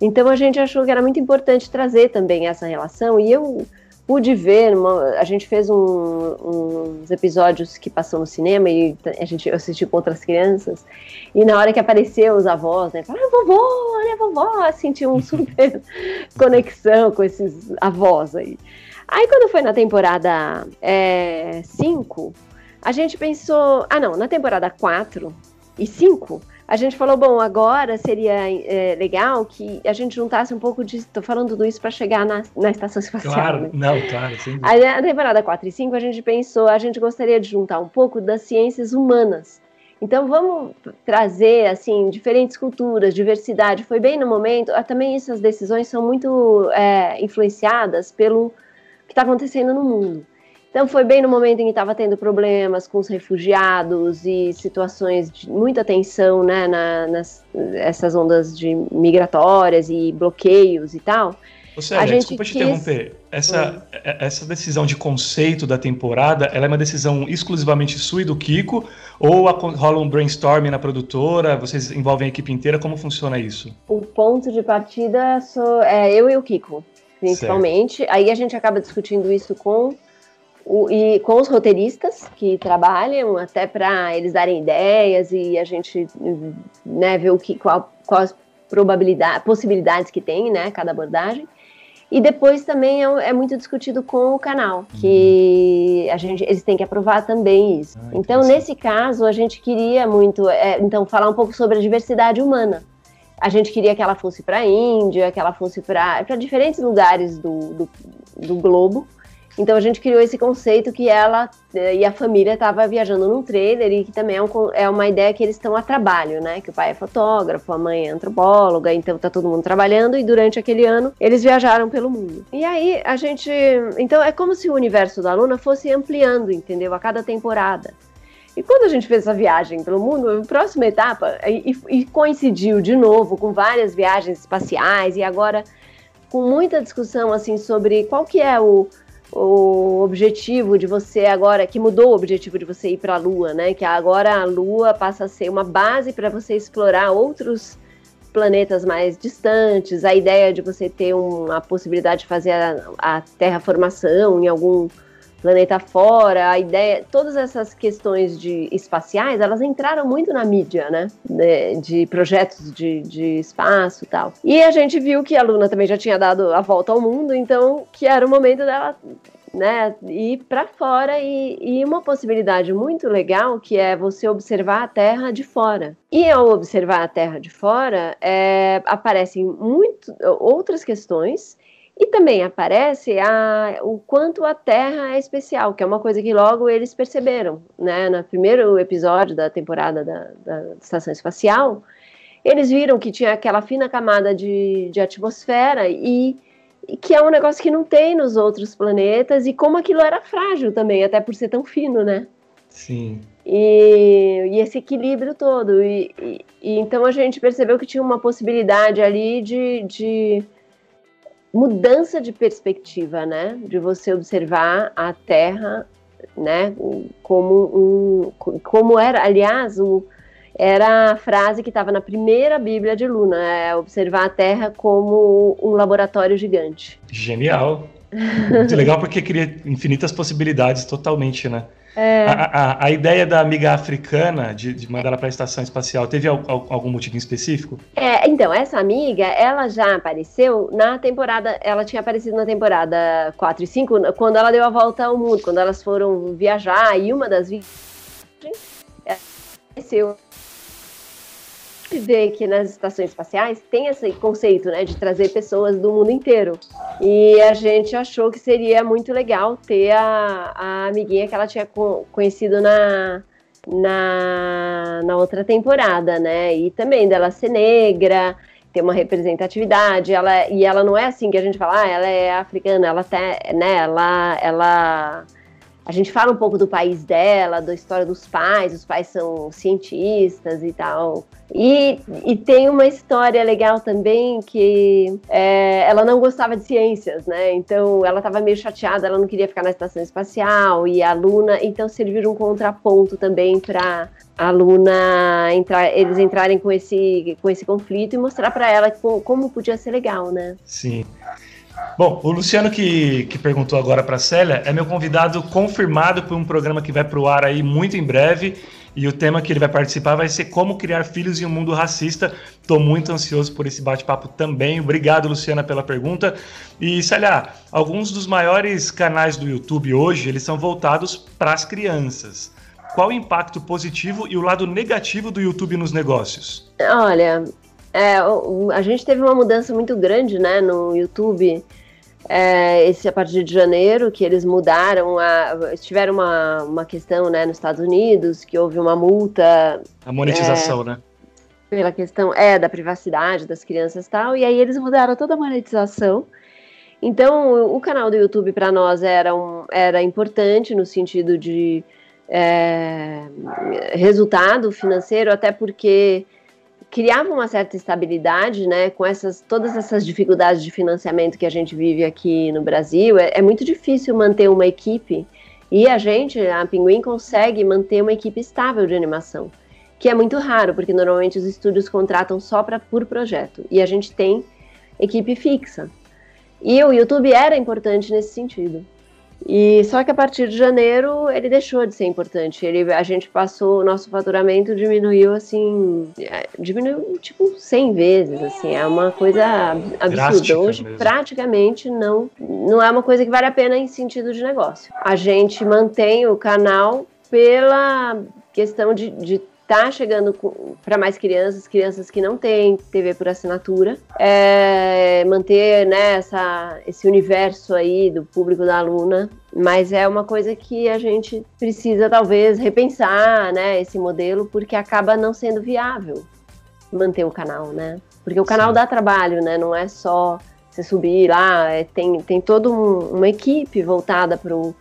Então a gente achou que era muito importante trazer também essa relação e eu pude ver, uma, a gente fez um, uns episódios que passou no cinema e a gente assistiu com outras crianças, e na hora que apareceu os avós, né, falaram, ah, vovô, olha a vovó, senti um super conexão com esses avós aí. Aí quando foi na temporada 5, é, a gente pensou, ah não, na temporada 4 e 5, a gente falou, bom, agora seria é, legal que a gente juntasse um pouco de. Tô falando tudo isso para chegar na, na estação espacial.
Claro,
né?
não, claro, sim.
Aí, na temporada 4 e 5, a gente pensou, a gente gostaria de juntar um pouco das ciências humanas. Então vamos trazer assim diferentes culturas, diversidade. Foi bem no momento. Ah, também essas decisões são muito é, influenciadas pelo que está acontecendo no mundo. Então foi bem no momento em que estava tendo problemas com os refugiados e situações de muita tensão, né, na, nas essas ondas de migratórias e bloqueios e tal.
Você, a gente desculpa quis... te interromper. Essa, é, essa decisão de conceito da temporada, ela é uma decisão exclusivamente sua e do Kiko? Ou rola um brainstorming na produtora? Vocês envolvem a equipe inteira? Como funciona isso?
O ponto de partida sou, é eu e o Kiko, principalmente. Certo. Aí a gente acaba discutindo isso com o, e com os roteiristas que trabalham, até para eles darem ideias e a gente né, ver o que, qual, quais probabilidade, possibilidades que tem, né, cada abordagem. E depois também é, é, muito discutido com o canal, que a gente, eles têm que aprovar também isso. Ah, então, nesse caso, a gente queria muito, é, então, falar um pouco sobre a diversidade humana. A gente queria que ela fosse para a Índia, que ela fosse para diferentes lugares do, do, do globo, então a gente criou esse conceito que ela eh, e a família estava viajando num trailer e que também é, um, é, uma ideia que eles estão a trabalho, né? Que o pai é fotógrafo, a mãe é antropóloga, então tá todo mundo trabalhando e durante aquele ano eles viajaram pelo mundo. E aí a gente, então é como se o universo da Luna fosse ampliando, entendeu? A cada temporada. E quando a gente fez essa viagem pelo mundo, a próxima etapa e, e coincidiu de novo com várias viagens espaciais e agora com muita discussão assim sobre qual que é o o objetivo de você agora, que mudou o objetivo de você ir para a Lua, né? Que agora a Lua passa a ser uma base para você explorar outros planetas mais distantes, a ideia de você ter uma possibilidade de fazer a, a terraformação em algum planeta fora, a ideia, todas essas questões de espaciais, elas entraram muito na mídia, né? De, projetos de, de espaço e tal. E a gente viu que a Luna também já tinha dado a volta ao mundo, então que era o momento dela né, ir para fora e, e, uma possibilidade muito legal que é você observar a Terra de fora. E ao observar a Terra de fora, é, aparecem muito outras questões e também aparece a, o quanto a Terra é especial, que é uma coisa que logo eles perceberam, né? No primeiro episódio da temporada da, da Estação Espacial, eles viram que tinha aquela fina camada de, de atmosfera e, e, que é um negócio que não tem nos outros planetas e como aquilo era frágil também, até por ser tão fino, né?
Sim.
E, e esse equilíbrio todo. E, e, então a gente percebeu que tinha uma possibilidade ali de, de mudança de perspectiva, né? De você observar a Terra né? Como um, como era, aliás, o, era a frase que estava na primeira Bíblia de Luna, é observar a Terra como um laboratório gigante.
Genial. Muito legal porque cria infinitas possibilidades totalmente, né? É. A, a, a, ideia da amiga africana de, de mandar ela para a estação espacial teve algum motivo específico?
É, então, essa amiga, ela já apareceu na temporada. Ela tinha aparecido na temporada 4 e 5, quando ela deu a volta ao mundo, quando elas foram viajar, e uma das viagens apareceu vê que nas estações espaciais tem esse conceito, né, de trazer pessoas do mundo inteiro. E a gente achou que seria muito legal ter a, a amiguinha que ela tinha conhecido na, na, na outra temporada, né? E também dela ser negra, ter uma representatividade, ela, e ela não é assim que a gente fala, ah, ela é africana, ela, tá, né, ela, ela a gente fala um pouco do país dela, da história dos pais, os pais são cientistas e tal. E, e tem uma história legal também que é, ela não gostava de ciências, né? Então ela estava meio chateada, ela não queria ficar na estação espacial e a Luna, então serviu um contraponto também para a Luna entrar, eles entrarem com esse, com esse conflito e mostrar para ela como, como podia ser legal, né?
Sim. Bom, o Luciano que, que perguntou agora para a Célia é meu convidado confirmado para um programa que vai para o ar aí muito em breve. E o tema que ele vai participar vai ser como criar filhos em um mundo racista. Estou muito ansioso por esse bate-papo também. Obrigado, Luciana, pela pergunta. E, Célia, alguns dos maiores canais do YouTube hoje, eles são voltados para as crianças. Qual o impacto positivo e o lado negativo do YouTube nos negócios?
Olha, é, a gente teve uma mudança muito grande né, no YouTube é, esse a partir de janeiro, que eles mudaram, a, tiveram uma, uma questão né, nos Estados Unidos, que houve uma multa.
A monetização, é, né?
Pela questão é da privacidade das crianças e tal, e aí eles mudaram toda a monetização. Então, o canal do YouTube para nós era, um, era importante no sentido de é, resultado financeiro, até porque criava uma certa estabilidade, né, com essas todas essas dificuldades de financiamento que a gente vive aqui no Brasil, é, é muito difícil manter uma equipe e a gente, a Pinguim, consegue manter uma equipe estável de animação, que é muito raro, porque normalmente os estúdios contratam só pra, por projeto e a gente tem equipe fixa. E o YouTube era importante nesse sentido. E só que a partir de janeiro ele deixou de ser importante. Ele, a gente passou, o nosso faturamento diminuiu assim, é, diminuiu tipo 100 vezes, assim, é uma coisa absurda. Drástica Hoje mesmo. praticamente não, não é uma coisa que vale a pena em sentido de negócio. A gente mantém o canal pela questão de, de tá chegando para mais crianças, crianças que não têm TV por assinatura, é, manter né, essa, esse universo aí do público da aluna, mas é uma coisa que a gente precisa talvez repensar, né, esse modelo, porque acaba não sendo viável manter o canal, né? Porque o canal Sim. dá trabalho, né? Não é só você subir lá, é, tem, tem toda um, uma equipe voltada para o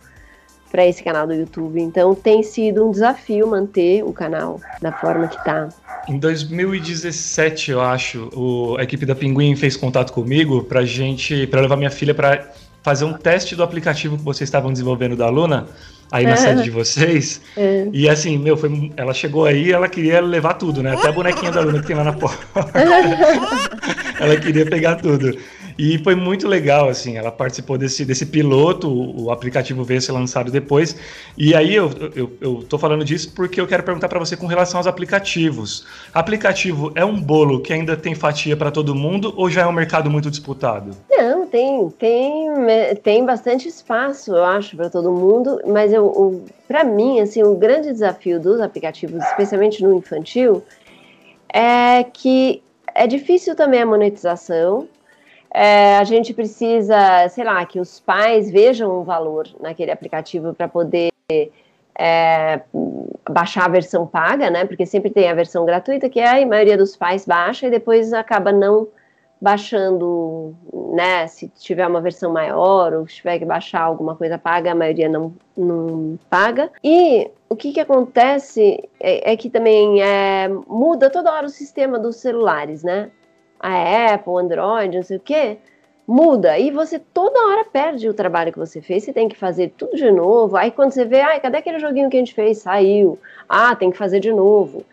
para esse canal do YouTube. Então tem sido um desafio manter o canal da forma que está.
Em 2017, eu acho, o, a equipe da Pinguim fez contato comigo para gente, para levar minha filha para fazer um teste do aplicativo que vocês estavam desenvolvendo da Luna aí na é. sede de vocês. É. E assim, meu, foi, ela chegou aí, ela queria levar tudo, né? Até a bonequinha da Luna que tem lá na porta. ela queria pegar tudo. E foi muito legal, assim, ela participou desse, desse piloto, o, aplicativo veio ser lançado depois. E aí eu, eu, eu tô falando disso porque eu quero perguntar para você com relação aos aplicativos. Aplicativo é um bolo que ainda tem fatia para todo mundo ou já é um mercado muito disputado?
Não, tem, tem, tem bastante espaço, eu acho, para todo mundo, mas eu, para mim, assim, o grande desafio dos aplicativos, especialmente no infantil, é que é difícil também a monetização, é, a gente precisa, sei lá, que os pais vejam um valor naquele aplicativo para poder é, baixar a versão paga, né? Porque sempre tem a versão gratuita, que é a maioria dos pais baixa e depois acaba não baixando, né? Se tiver uma versão maior ou tiver que baixar alguma coisa paga, a maioria não, não paga. E o que, que acontece é, é que também é, muda toda hora o sistema dos celulares, né? A Apple, Android, não sei o quê, muda e você toda hora perde o trabalho que você fez, você tem que fazer tudo de novo. Aí quando você vê, ai, cadê aquele joguinho que a gente fez? Saiu. Ah, tem que fazer de novo.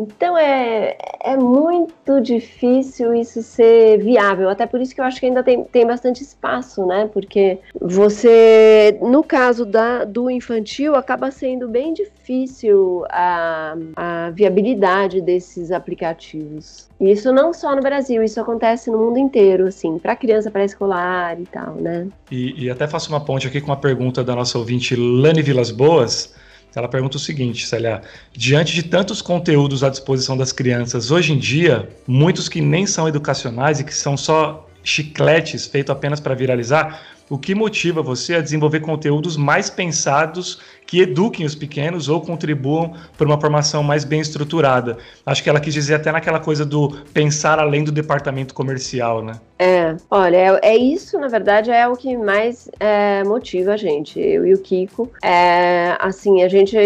Então é, é muito difícil isso ser viável, até por isso que eu acho que ainda tem, tem bastante espaço, né? Porque você, no caso da, do infantil, acaba sendo bem difícil a, a viabilidade desses aplicativos. E isso não só no Brasil, isso acontece no mundo inteiro, assim, para criança pré-escolar e tal, né?
E, e até faço uma ponte aqui com uma pergunta da nossa ouvinte Lani Vilas Boas ela pergunta o seguinte, Célia: diante de tantos conteúdos à disposição das crianças hoje em dia, muitos que nem são educacionais e que são só chicletes feitos apenas para viralizar, o que motiva você a desenvolver conteúdos mais pensados que eduquem os pequenos ou contribuam para uma formação mais bem estruturada. Acho que ela quis dizer até naquela coisa do pensar além do departamento comercial, né?
É, olha, é, é isso, na verdade, é o que mais é, motiva a gente, eu e o Kiko. É, assim, a gente,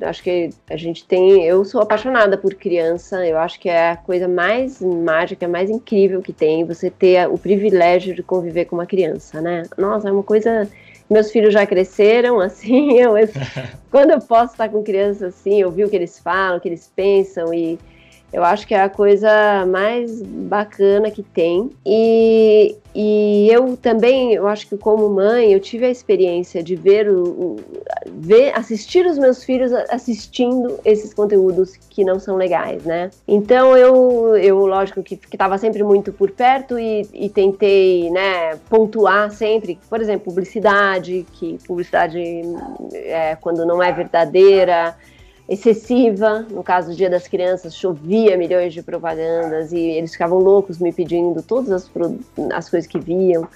acho que a gente tem, eu sou apaixonada por criança, eu acho que é a coisa mais mágica, mais incrível que tem, você ter o privilégio de conviver com uma criança, né? Nossa, é uma coisa meus filhos já cresceram, assim, eu, quando eu posso estar com crianças assim, ouvir o que eles falam, o que eles pensam e eu acho que é a coisa mais bacana que tem. E, e eu também, eu acho que como mãe, eu tive a experiência de ver, o, o, ver, assistir os meus filhos assistindo esses conteúdos que não são legais, né? Então eu, eu lógico que estava sempre muito por perto e, e tentei, né, pontuar sempre, por exemplo, publicidade, que publicidade é, quando não é verdadeira excessiva. No caso do Dia das Crianças, chovia milhões de propagandas e eles ficavam loucos me pedindo todas as, as coisas que viam.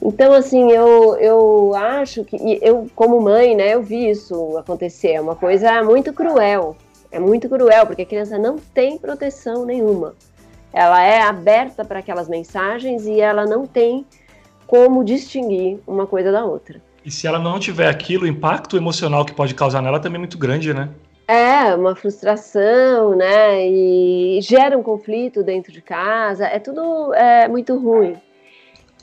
Então, assim, eu, eu acho que, eu como mãe, né, eu vi isso acontecer. É uma coisa muito cruel. É muito cruel, porque a criança não tem proteção nenhuma. Ela é aberta para aquelas mensagens e ela não tem como distinguir uma coisa da outra.
E se ela não tiver aquilo, o impacto emocional que pode causar nela também é muito grande, né?
É, uma frustração, né? E gera um conflito dentro de casa, é tudo é, muito ruim.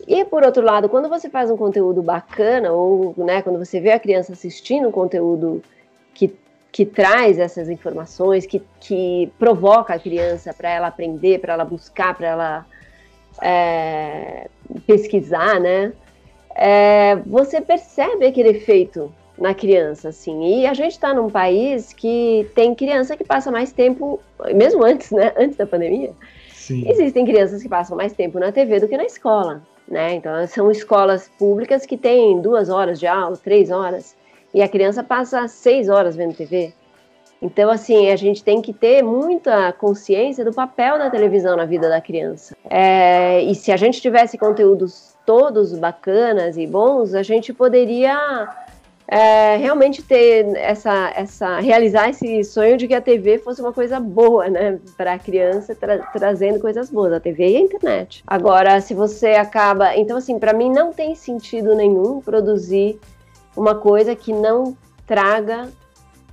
E por outro lado, quando você faz um conteúdo bacana, ou né, quando você vê a criança assistindo um conteúdo que, que traz essas informações, que, que provoca a criança para ela aprender, para ela buscar, para ela é, pesquisar, né? É, você percebe aquele efeito na criança, assim. E a gente está num país que tem criança que passa mais tempo, mesmo antes, né? Antes da pandemia, Sim. existem crianças que passam mais tempo na TV do que na escola, né? Então são escolas públicas que têm duas horas de aula, três horas, e a criança passa seis horas vendo TV. Então, assim, a gente tem que ter muita consciência do papel da televisão na vida da criança. É, e se a gente tivesse conteúdos todos bacanas e bons, a gente poderia é, realmente ter essa, essa, realizar esse sonho de que a TV fosse uma coisa boa, né, para a criança, tra trazendo coisas boas, a TV e a internet. Agora, se você acaba, então assim, para mim não tem sentido nenhum produzir uma coisa que não traga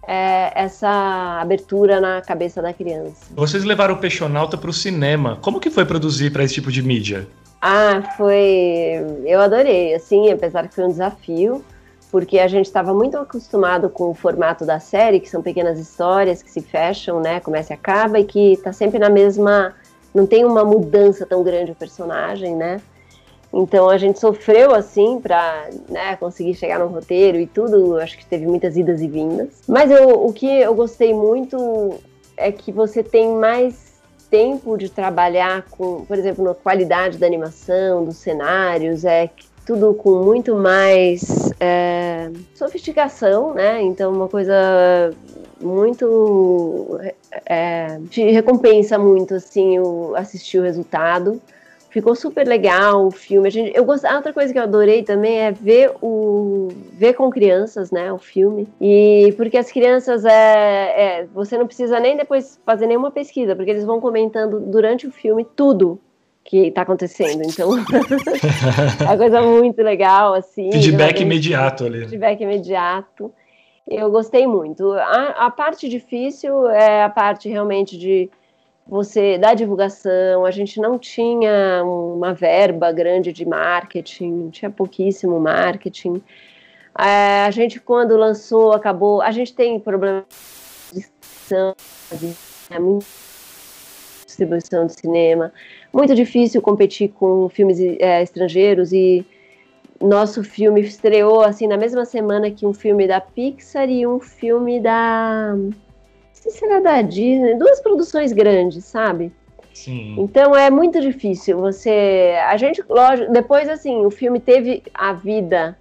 é, essa abertura na cabeça da criança.
Vocês levaram o Peixonauta para o cinema. Como que foi produzir para esse tipo de mídia?
Ah, foi. Eu adorei, assim, apesar que foi um desafio porque a gente estava muito acostumado com o formato da série, que são pequenas histórias que se fecham, né, começa e acaba, e que está sempre na mesma, não tem uma mudança tão grande o personagem, né? Então a gente sofreu assim para né, conseguir chegar no roteiro e tudo, acho que teve muitas idas e vindas. Mas eu, o que eu gostei muito é que você tem mais tempo de trabalhar com, por exemplo, na qualidade da animação, dos cenários, é tudo com muito mais é, sofisticação, né? Então, uma coisa muito é, te recompensa muito assim o assistir o resultado. Ficou super legal o filme. A gente, eu gosto, outra coisa que eu adorei também é ver o ver com crianças, né, o filme. E porque as crianças é, é você não precisa nem depois fazer nenhuma pesquisa, porque eles vão comentando durante o filme tudo que está acontecendo. Então, é uma coisa muito legal, assim.
Feedback imediato ali.
Feedback imediato. Eu gostei muito. A, a, parte difícil é a parte realmente de, você da divulgação, a gente não tinha uma verba grande de marketing, tinha pouquíssimo marketing. É, a gente quando lançou acabou, a gente tem problema de distribuição, é distribuição de cinema, muito difícil competir com filmes é, estrangeiros e nosso filme estreou assim na mesma semana que um filme da Pixar e um filme da se era da Disney, duas produções grandes, sabe?
Sim.
Então é muito difícil você. A gente, lógico, depois assim, o filme teve a vida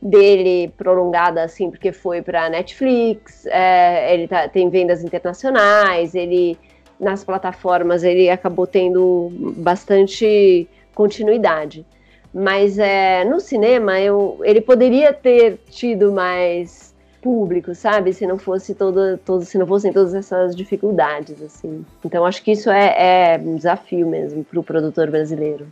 dele prolongada assim, porque foi para Netflix, é, ele tá, tem vendas internacionais, ele nas plataformas ele acabou tendo bastante continuidade. Mas é, no cinema eu, ele poderia ter tido mais público, sabe? Se não fosse todo, todo, se não fossem todas essas dificuldades, assim. Então acho que isso é, é um desafio mesmo para o produtor brasileiro.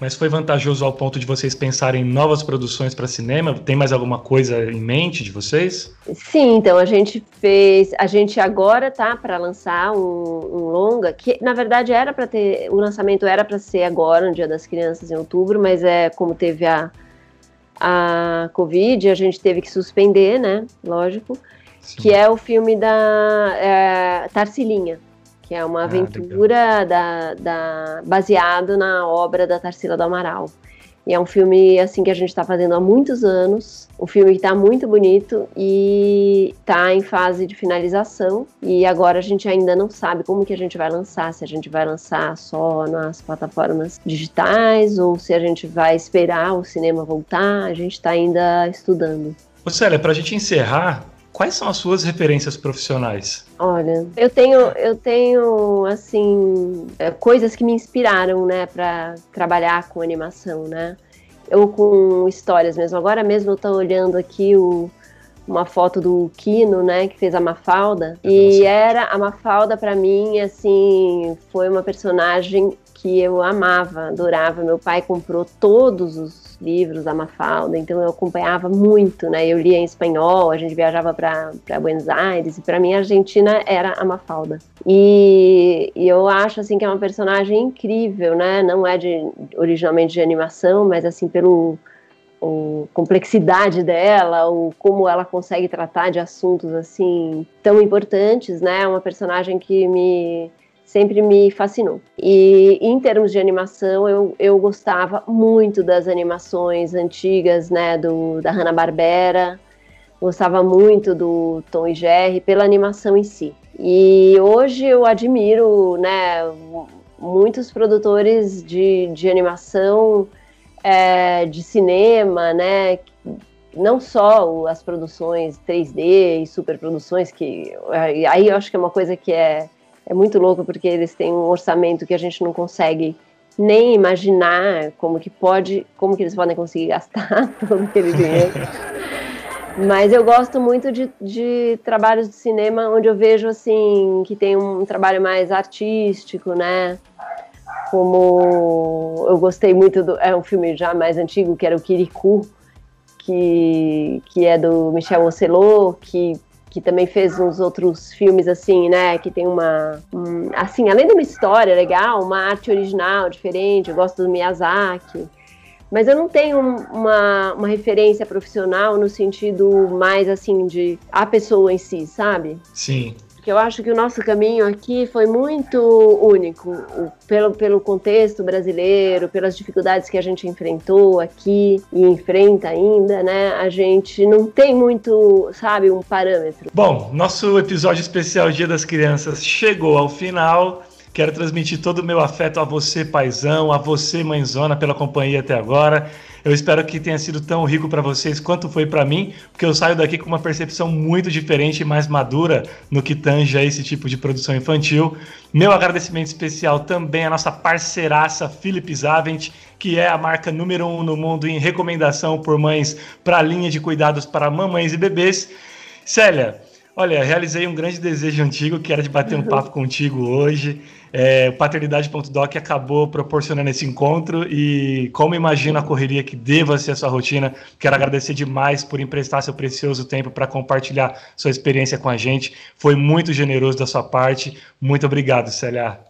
Mas foi vantajoso ao ponto de vocês pensarem em novas produções para cinema? Tem mais alguma coisa em mente de vocês?
Sim, então a gente fez, a gente agora tá para lançar um, um, longa que na verdade era para ter, o lançamento era para ser agora, no Dia das Crianças em outubro, mas é como teve a a Covid, a gente teve que suspender, né? Lógico. Sim. Que é o filme da é, Tarsilinha, que é uma ah, aventura da, da, baseado na obra da Tarsila do Amaral. E é um filme assim que a gente está fazendo há muitos anos. Um filme que está muito bonito e está em fase de finalização. E agora a gente ainda não sabe como que a gente vai lançar, se a gente vai lançar só nas plataformas digitais ou se a gente vai esperar o cinema voltar. A gente está ainda estudando.
Ô Célia, para a gente encerrar, Quais são as suas referências profissionais?
Olha, eu tenho, eu tenho assim é, coisas que me inspiraram, né, para trabalhar com animação, né? Ou com histórias mesmo. Agora mesmo eu estou olhando aqui o, uma foto do Kino, né, que fez a Mafalda. Nossa. E era a Mafalda para mim, assim, foi uma personagem que eu amava, adorava. Meu pai comprou todos os livros da Mafalda, então eu acompanhava muito, né? Eu lia em espanhol, a gente viajava para Buenos Aires e para mim a Argentina era a Mafalda. E, e, eu acho assim que é uma personagem incrível, né? Não é de originalmente de animação, mas assim pelo complexidade dela, o como ela consegue tratar de assuntos assim tão importantes, né? É uma personagem que me sempre me fascinou. E em termos de animação, eu, eu gostava muito das animações antigas, né, do, da Hanna-Barbera, gostava muito do Tom e Jerry pela animação em si. E hoje eu admiro, né, muitos produtores de, de animação é, de cinema, né, não só as produções 3D e superproduções, que aí eu acho que é uma coisa que é é muito louco porque eles têm um orçamento que a gente não consegue nem imaginar como que pode, como que eles podem conseguir gastar todo aquele dinheiro. Mas eu gosto muito de, de, trabalhos de cinema onde eu vejo assim que tem um trabalho mais artístico, né? Como eu gostei muito do é um filme já mais antigo que era o Kirikou, que que é do Michel Ocelot, que que também fez uns outros filmes assim, né? Que tem uma. Um, assim, além de uma história legal, uma arte original, diferente. Eu gosto do Miyazaki. Mas eu não tenho uma, uma referência profissional no sentido mais assim de a pessoa em si, sabe?
Sim
porque eu acho que o nosso caminho aqui foi muito único, pelo, pelo contexto brasileiro, pelas dificuldades que a gente enfrentou aqui e enfrenta ainda, né? A gente não tem muito, sabe, um parâmetro.
Bom, nosso episódio especial Dia das Crianças chegou ao final. Quero transmitir todo o meu afeto a você, paizão, a você, mãezona, pela companhia até agora. Eu espero que tenha sido tão rico para vocês quanto foi para mim, porque eu saio daqui com uma percepção muito diferente e mais madura no que tange a esse tipo de produção infantil. Meu agradecimento especial também à nossa parceiraça Philips Avent, que é a marca número um no mundo em recomendação por mães para a linha de cuidados para mamães e bebês. Célia, Olha, realizei um grande desejo antigo, que era de bater um papo contigo hoje. É, Paternidade.doc acabou proporcionando esse encontro e, como imagino a correria que deva ser a sua rotina, quero agradecer demais por emprestar seu precioso tempo para compartilhar sua experiência com a gente. Foi muito generoso da sua parte. Muito obrigado, Célia.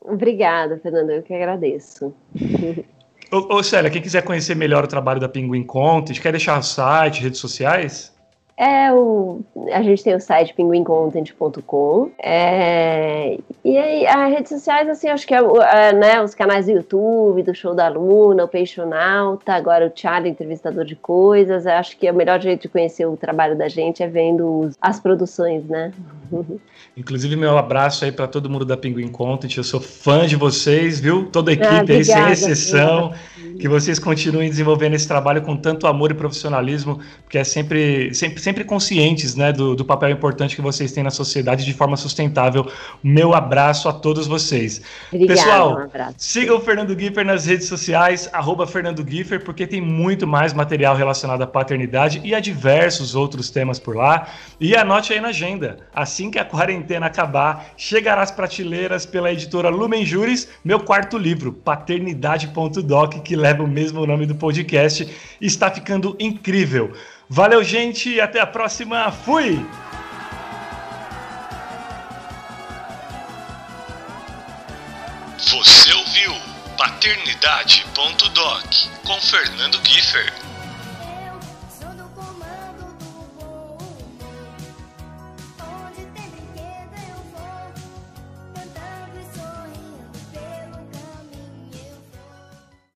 Obrigada, Fernando. Eu que agradeço.
Ô, ô Célia, quem quiser conhecer melhor o trabalho da Pinguim Content, quer deixar o site, redes sociais?
É o, a gente tem o site pinguincontent.com é, e aí as redes sociais, assim, acho que é, é, né, os canais do YouTube, do Show da Luna, o Peixonauta, agora o Charlie, entrevistador de coisas, acho que é o melhor jeito de conhecer o trabalho da gente é vendo os, as produções, né?
Inclusive, meu abraço aí para todo mundo da Pinguim Content. Eu sou fã de vocês, viu? Toda a equipe ah, obrigada, aí, sem exceção. Obrigada. Que vocês continuem desenvolvendo esse trabalho com tanto amor e profissionalismo, porque é sempre, sempre, sempre conscientes né, do, do papel importante que vocês têm na sociedade de forma sustentável. Meu abraço a todos vocês.
Obrigada,
Pessoal,
um
siga o Fernando Giffer nas redes sociais, arroba Fernando Giffer, porque tem muito mais material relacionado à paternidade e a diversos outros temas por lá. E anote aí na agenda. Assim que a quarentena acabar, chegará às prateleiras pela editora Lumen Juris, meu quarto livro, Paternidade.doc, que leva o mesmo nome do podcast, está ficando incrível. Valeu, gente, até a próxima. Fui!
Você ouviu Paternidade.doc com Fernando Giffer.